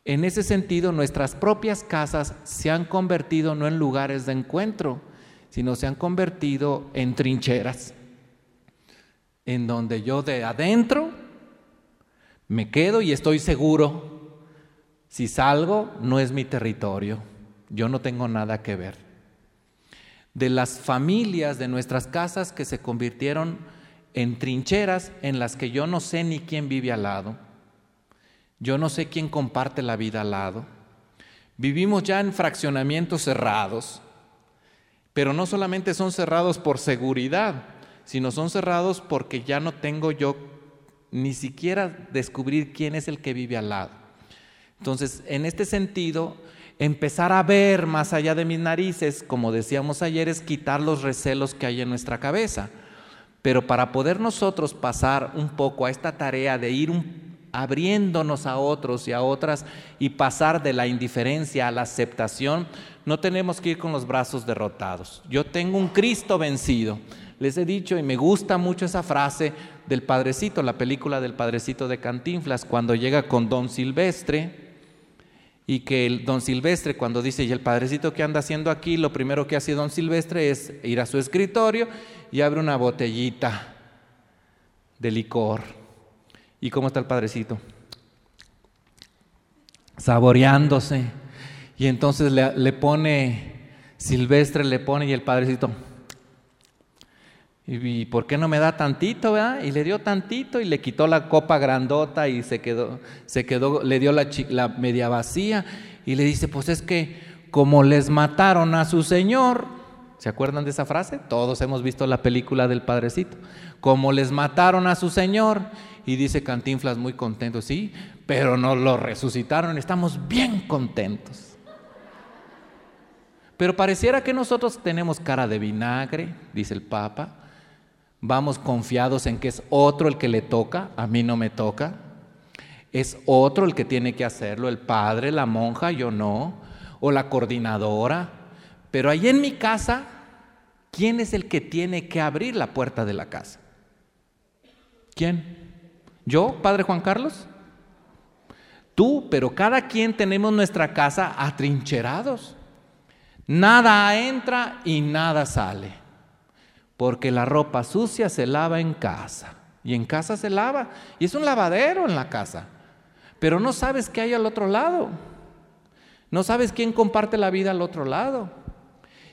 En ese sentido, nuestras propias casas se han convertido no en lugares de encuentro, sino se han convertido en trincheras, en donde yo de adentro me quedo y estoy seguro. Si salgo, no es mi territorio, yo no tengo nada que ver. De las familias de nuestras casas que se convirtieron en trincheras en las que yo no sé ni quién vive al lado yo no sé quién comparte la vida al lado. Vivimos ya en fraccionamientos cerrados, pero no solamente son cerrados por seguridad, sino son cerrados porque ya no tengo yo ni siquiera descubrir quién es el que vive al lado. Entonces, en este sentido, empezar a ver más allá de mis narices, como decíamos ayer, es quitar los recelos que hay en nuestra cabeza. Pero para poder nosotros pasar un poco a esta tarea de ir abriéndonos a otros y a otras y pasar de la indiferencia a la aceptación, no tenemos que ir con los brazos derrotados. Yo tengo un Cristo vencido. Les he dicho y me gusta mucho esa frase del Padrecito, la película del Padrecito de Cantinflas, cuando llega con Don Silvestre y que el Don Silvestre cuando dice, ¿y el Padrecito qué anda haciendo aquí? Lo primero que hace Don Silvestre es ir a su escritorio y abre una botellita de licor ¿Y cómo está el padrecito? Saboreándose. Y entonces le, pone, Silvestre le pone y el padrecito, ¿y por qué no me da tantito, verdad? Y le dio tantito y le quitó la copa grandota y se quedó, se quedó, le dio la, la media vacía y le dice, pues es que como les mataron a su señor, ¿se acuerdan de esa frase? Todos hemos visto la película del padrecito. Como les mataron a su señor y dice Cantinflas muy contento, sí, pero nos lo resucitaron, estamos bien contentos. Pero pareciera que nosotros tenemos cara de vinagre, dice el Papa, vamos confiados en que es otro el que le toca, a mí no me toca, es otro el que tiene que hacerlo, el padre, la monja, yo no, o la coordinadora, pero ahí en mi casa, ¿quién es el que tiene que abrir la puerta de la casa? ¿Quién? ¿Yo, Padre Juan Carlos? Tú, pero cada quien tenemos nuestra casa atrincherados. Nada entra y nada sale. Porque la ropa sucia se lava en casa. Y en casa se lava. Y es un lavadero en la casa. Pero no sabes qué hay al otro lado. No sabes quién comparte la vida al otro lado.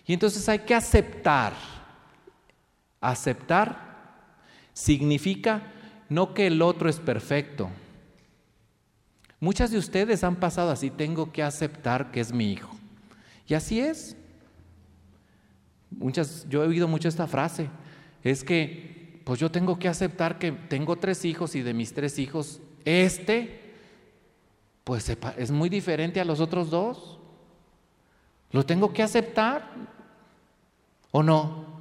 Y entonces hay que aceptar. Aceptar significa no que el otro es perfecto. Muchas de ustedes han pasado así, tengo que aceptar que es mi hijo. Y así es. Muchas, yo he oído mucho esta frase, es que pues yo tengo que aceptar que tengo tres hijos y de mis tres hijos, este pues es muy diferente a los otros dos. ¿Lo tengo que aceptar o no?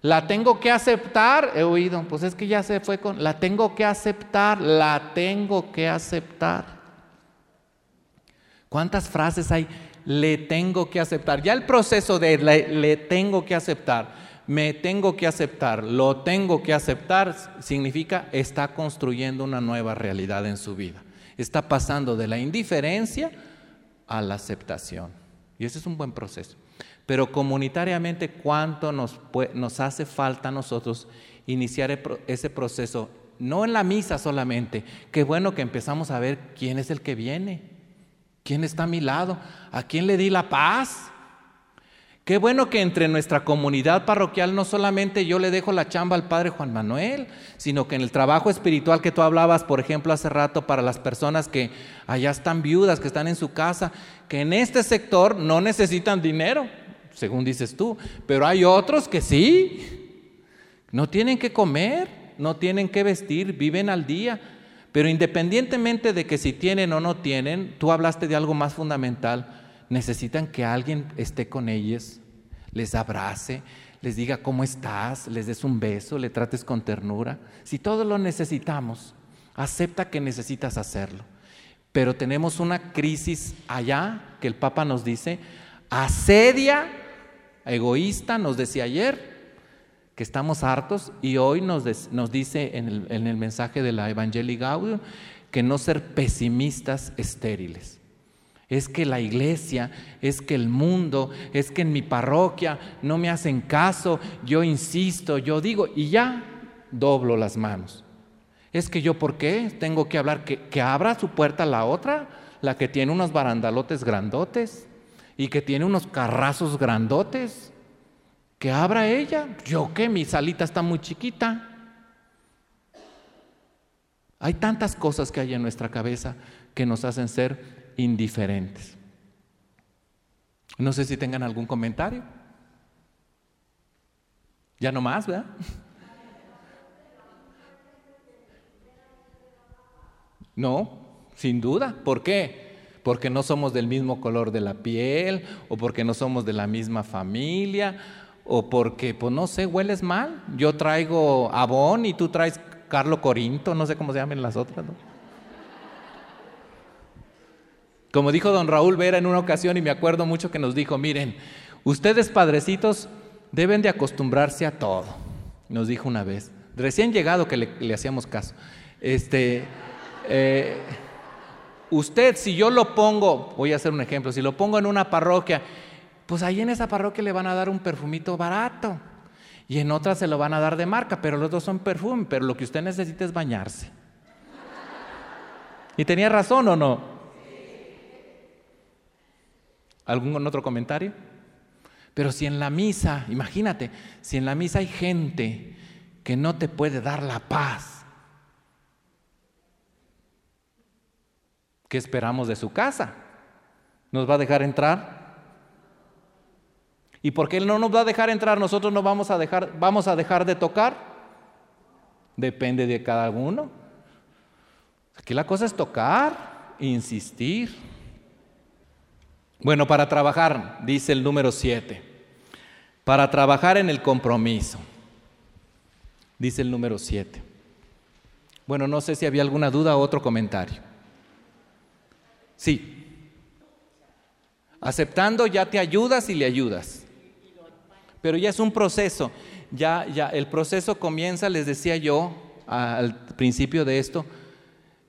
La tengo que aceptar, he oído, pues es que ya se fue con, la tengo que aceptar, la tengo que aceptar. ¿Cuántas frases hay? Le tengo que aceptar. Ya el proceso de le, tengo que aceptar, me tengo que aceptar, lo tengo que aceptar, significa está construyendo una nueva realidad en su vida. Está pasando de la indiferencia a la aceptación. Y ese es un buen proceso. Pero comunitariamente, ¿cuánto nos, nos hace falta a nosotros iniciar ese proceso? No en la misa solamente. Qué bueno que empezamos a ver quién es el que viene, quién está a mi lado, a quién le di la paz. Qué bueno que entre nuestra comunidad parroquial no solamente yo le dejo la chamba al Padre Juan Manuel, sino que en el trabajo espiritual que tú hablabas, por ejemplo, hace rato para las personas que allá están viudas, que están en su casa, que en este sector no necesitan dinero, según dices tú, pero hay otros que sí, no tienen que comer, no tienen que vestir, viven al día, pero independientemente de que si tienen o no tienen, tú hablaste de algo más fundamental, necesitan que alguien esté con ellos, les abrace, les diga cómo estás, les des un beso, le trates con ternura. Si todo lo necesitamos, acepta que necesitas hacerlo. Pero tenemos una crisis allá que el Papa nos dice, asedia egoísta, nos decía ayer, que estamos hartos y hoy nos, dice en el, mensaje de la Evangelii Gaudium que no ser pesimistas estériles. Es que la iglesia, es que el mundo, es que en mi parroquia no me hacen caso, yo insisto, yo digo y ya doblo las manos. Es que yo, ¿por qué? Tengo que hablar que, que abra su puerta la otra, la que tiene unos barandalotes grandotes y que tiene unos carrazos grandotes, que abra ella. Yo que mi salita está muy chiquita. Hay tantas cosas que hay en nuestra cabeza que nos hacen ser indiferentes. No sé si tengan algún comentario. Ya no más, ¿verdad? No, sin duda. ¿Por qué? porque no somos del mismo color de la piel, o porque no somos de la misma familia, o porque, pues no sé, hueles mal. Yo traigo Avon y tú traes Carlo Corinto, no sé cómo se llaman las otras. Como dijo don Raúl Vera en una ocasión, y me acuerdo mucho que nos dijo, miren, ustedes padrecitos deben de acostumbrarse a todo, nos dijo una vez, recién llegado que le, hacíamos caso. Este, eh, Usted, si yo lo pongo, voy a hacer un ejemplo, si lo pongo en una parroquia, pues ahí en esa parroquia le van a dar un perfumito barato y en otra se lo van a dar de marca, pero los dos son perfume, pero lo que usted necesita es bañarse. ¿Y tenía razón o no? ¿Algún otro comentario? Pero si en la misa, imagínate, si en la misa hay gente que no te puede dar la paz, ¿Qué esperamos de su casa? ¿Nos va a dejar entrar? ¿Y porque Él no nos va a dejar entrar, nosotros no vamos a dejar, vamos a dejar de tocar? Depende de cada uno. Aquí la cosa es tocar, insistir. Bueno, para trabajar, dice el número 7, para trabajar en el compromiso, dice el número 7. Bueno, no sé si había alguna duda o otro comentario. Sí. Aceptando ya te ayudas y le ayudas. Pero ya es un proceso. Ya, ya, el proceso comienza, les decía yo al principio de esto,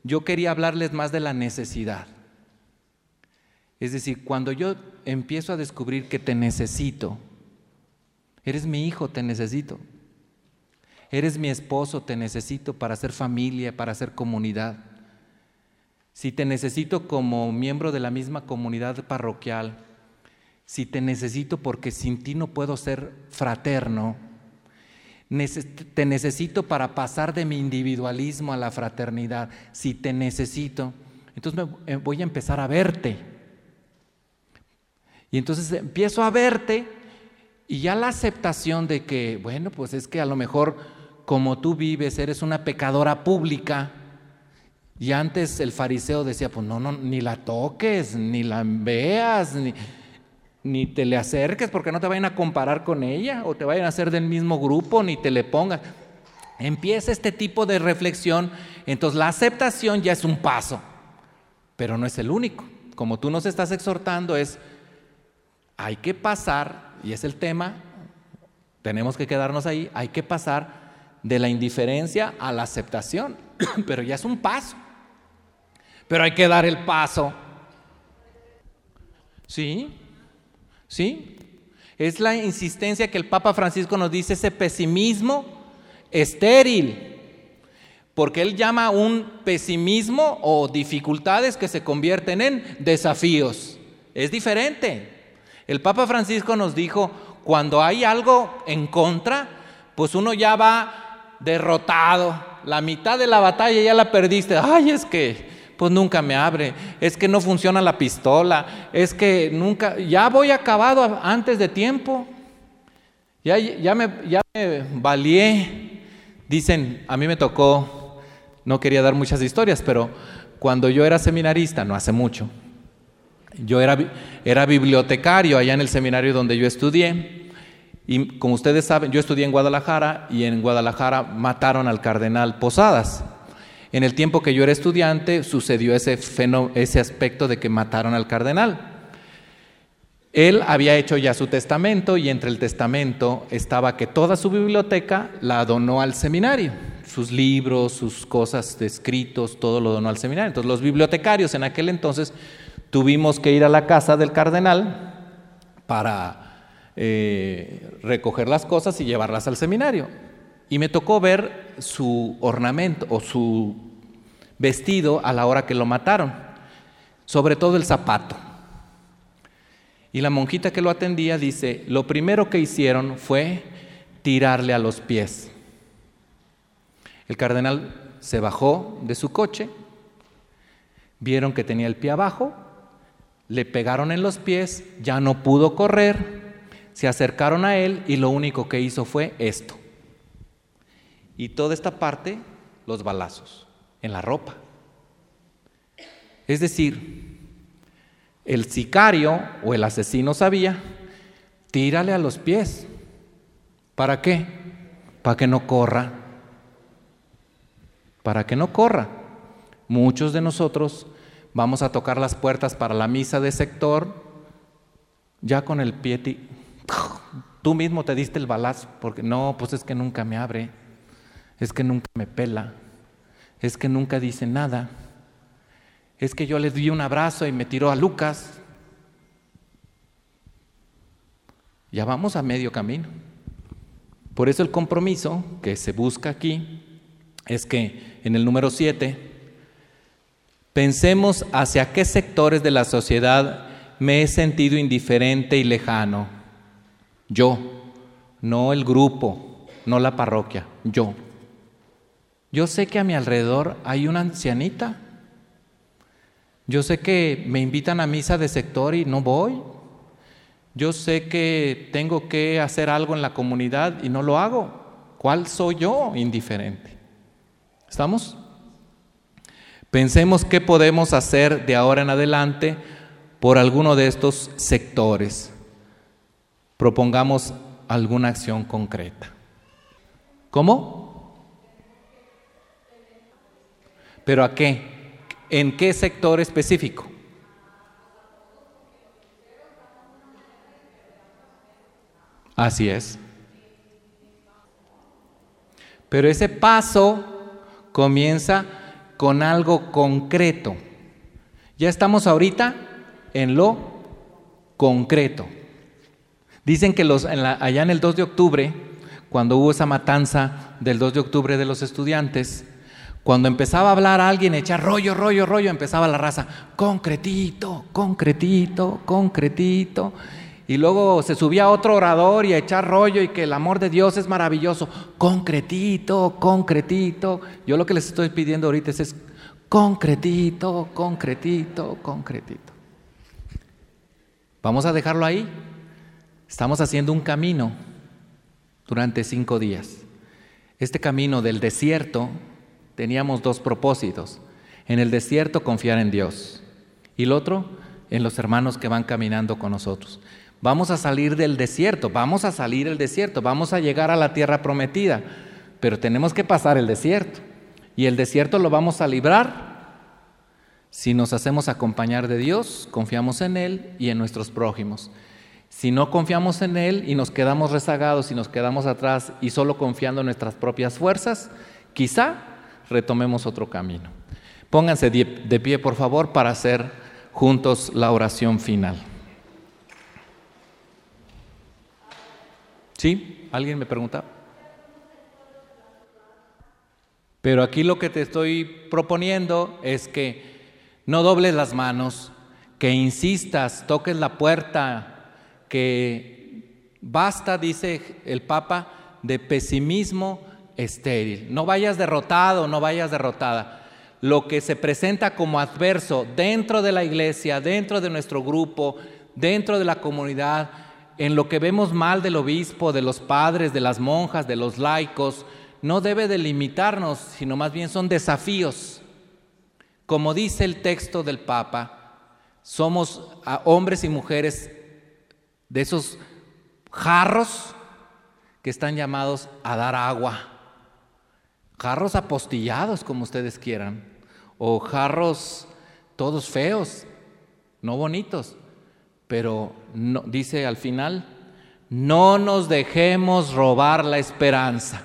yo quería hablarles más de la necesidad. Es decir, cuando yo empiezo a descubrir que te necesito, eres mi hijo, te necesito. Eres mi esposo, te necesito para hacer familia, para hacer comunidad si te necesito como miembro de la misma comunidad parroquial, si te necesito porque sin ti no puedo ser fraterno, te necesito para pasar de mi individualismo a la fraternidad, si te necesito, entonces eh, voy a empezar a verte. Y entonces empiezo a verte y ya la aceptación de que, bueno, pues es que a lo mejor como tú vives, eres una pecadora pública, y antes el fariseo decía, pues no, no, ni la toques, ni la veas, ni, ni te le acerques porque no te vayan a comparar con ella o te vayan a hacer del mismo grupo, ni te le pongas. Empieza este tipo de reflexión, entonces la aceptación ya es un paso, pero no es el único. Como tú nos estás exhortando es, hay que pasar, y es el tema, tenemos que quedarnos ahí, hay que pasar de la indiferencia a la aceptación, pero ya es un paso pero hay que dar el paso. ¿Sí? ¿Sí? Es la insistencia que el Papa Francisco nos dice, ese pesimismo estéril. Porque él llama un pesimismo o dificultades que se convierten en desafíos. Es diferente. El Papa Francisco nos dijo, cuando hay algo en contra, pues uno ya va derrotado. La mitad de la batalla ya la perdiste. Ay, es que pues nunca me abre, es que no funciona la pistola, es que nunca, ya voy acabado antes de tiempo, ya, ya, me, ya me valié. Dicen, a mí me tocó, no quería dar muchas historias, pero cuando yo era seminarista, no hace mucho, yo era, era bibliotecario allá en el seminario donde yo estudié. Y como ustedes saben, yo estudié en Guadalajara y en Guadalajara mataron al cardenal Posadas. En el tiempo que yo era estudiante sucedió ese, ese aspecto de que mataron al cardenal. Él había hecho ya su testamento y entre el testamento estaba que toda su biblioteca la donó al seminario. Sus libros, sus cosas de escritos, todo lo donó al seminario. Entonces los bibliotecarios en aquel entonces tuvimos que ir a la casa del cardenal para eh, recoger las cosas y llevarlas al seminario. Y me tocó ver su ornamento o su vestido a la hora que lo mataron, sobre todo el zapato. Y la monjita que lo atendía dice, lo primero que hicieron fue tirarle a los pies. El cardenal se bajó de su coche, vieron que tenía el pie abajo, le pegaron en los pies, ya no pudo correr, se acercaron a él y lo único que hizo fue esto. Y toda esta parte, los balazos, en la ropa. Es decir, el sicario o el asesino sabía, tírale a los pies. ¿Para qué? Para que no corra. Para que no corra. Muchos de nosotros vamos a tocar las puertas para la misa de sector ya con el pie. Tú mismo te diste el balazo, porque no, pues es que nunca me abre es que nunca me pela, es que nunca dice nada, es que yo le di un abrazo y me tiró a Lucas. Ya vamos a medio camino. Por eso el compromiso que se busca aquí es que en el número 7 pensemos hacia qué sectores de la sociedad me he sentido indiferente y lejano. Yo, no el grupo, no la parroquia, yo. Yo sé que a mi alrededor hay una ancianita. Yo sé que me invitan a misa de sector y no voy. Yo sé que tengo que hacer algo en la comunidad y no lo hago. ¿Cuál soy yo indiferente? ¿Estamos? Pensemos qué podemos hacer de ahora en adelante por alguno de estos sectores. Propongamos alguna acción concreta. ¿Cómo? ¿Pero a qué? ¿En qué sector específico? Así es. Pero ese paso comienza con algo concreto. Ya estamos ahorita en lo concreto. Dicen que los, allá en el 2 de octubre, cuando hubo esa matanza del 2 de octubre de los estudiantes, cuando empezaba a hablar alguien, echar rollo, rollo, rollo, empezaba la raza, concretito, concretito, concretito. Y luego se subía otro orador y a echar rollo y que el amor de Dios es maravilloso. Concretito, concretito. Yo lo que les estoy pidiendo ahorita es concretito, concretito, concretito. Vamos a dejarlo ahí. Estamos haciendo un camino durante cinco días. Este camino del desierto teníamos dos propósitos. En el desierto confiar en Dios y el otro en los hermanos que van caminando con nosotros. Vamos a salir del desierto, vamos a salir del desierto, vamos a llegar a la tierra prometida, pero tenemos que pasar el desierto. Y el desierto lo vamos a librar si nos hacemos acompañar de Dios, confiamos en Él y en nuestros prójimos. Si no confiamos en Él y nos quedamos rezagados y nos quedamos atrás y solo confiando en nuestras propias fuerzas, quizá retomemos otro camino. Pónganse de pie, por favor, para hacer juntos la oración final. ¿Sí? ¿Alguien me pregunta? Pero aquí lo que te estoy proponiendo es que no dobles las manos, que insistas, toques la puerta, que basta, dice el Papa, de pesimismo estéril. No vayas derrotado, no vayas derrotada. Lo que se presenta como adverso dentro de la iglesia, dentro de nuestro grupo, dentro de la comunidad, en lo que vemos mal del obispo, de los padres, de las monjas, de los laicos, no debe delimitarnos, sino más bien son desafíos. Como dice el texto del Papa, somos hombres y mujeres de esos jarros que están llamados a dar agua. Jarros apostillados, como ustedes quieran, o jarros todos feos, no bonitos, pero no, dice al final, no nos dejemos robar la esperanza.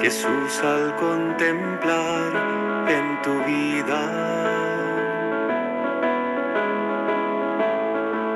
Jesús al contemplar en tu vida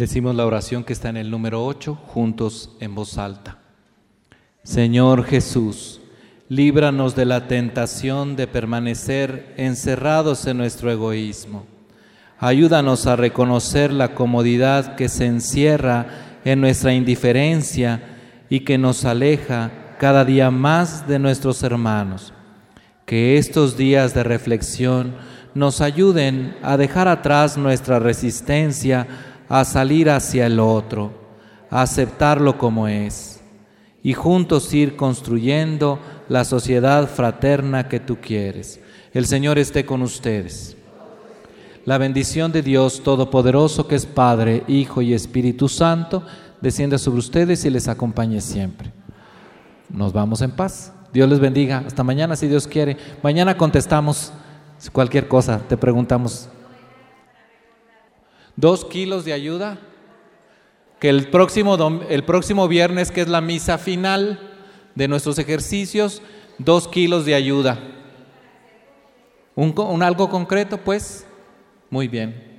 Decimos la oración que está en el número 8, juntos en voz alta. Señor Jesús, líbranos de la tentación de permanecer encerrados en nuestro egoísmo. Ayúdanos a reconocer la comodidad que se encierra en nuestra indiferencia y que nos aleja cada día más de nuestros hermanos. Que estos días de reflexión nos ayuden a dejar atrás nuestra resistencia a salir hacia el otro, a aceptarlo como es, y juntos ir construyendo la sociedad fraterna que tú quieres. El Señor esté con ustedes. La bendición de Dios Todopoderoso, que es Padre, Hijo y Espíritu Santo, descienda sobre ustedes y les acompañe siempre. Nos vamos en paz. Dios les bendiga. Hasta mañana, si Dios quiere. Mañana contestamos cualquier cosa, te preguntamos. Dos kilos de ayuda. Que el próximo, el próximo viernes, que es la misa final de nuestros ejercicios, dos kilos de ayuda. ¿Un, un algo concreto, pues? Muy bien.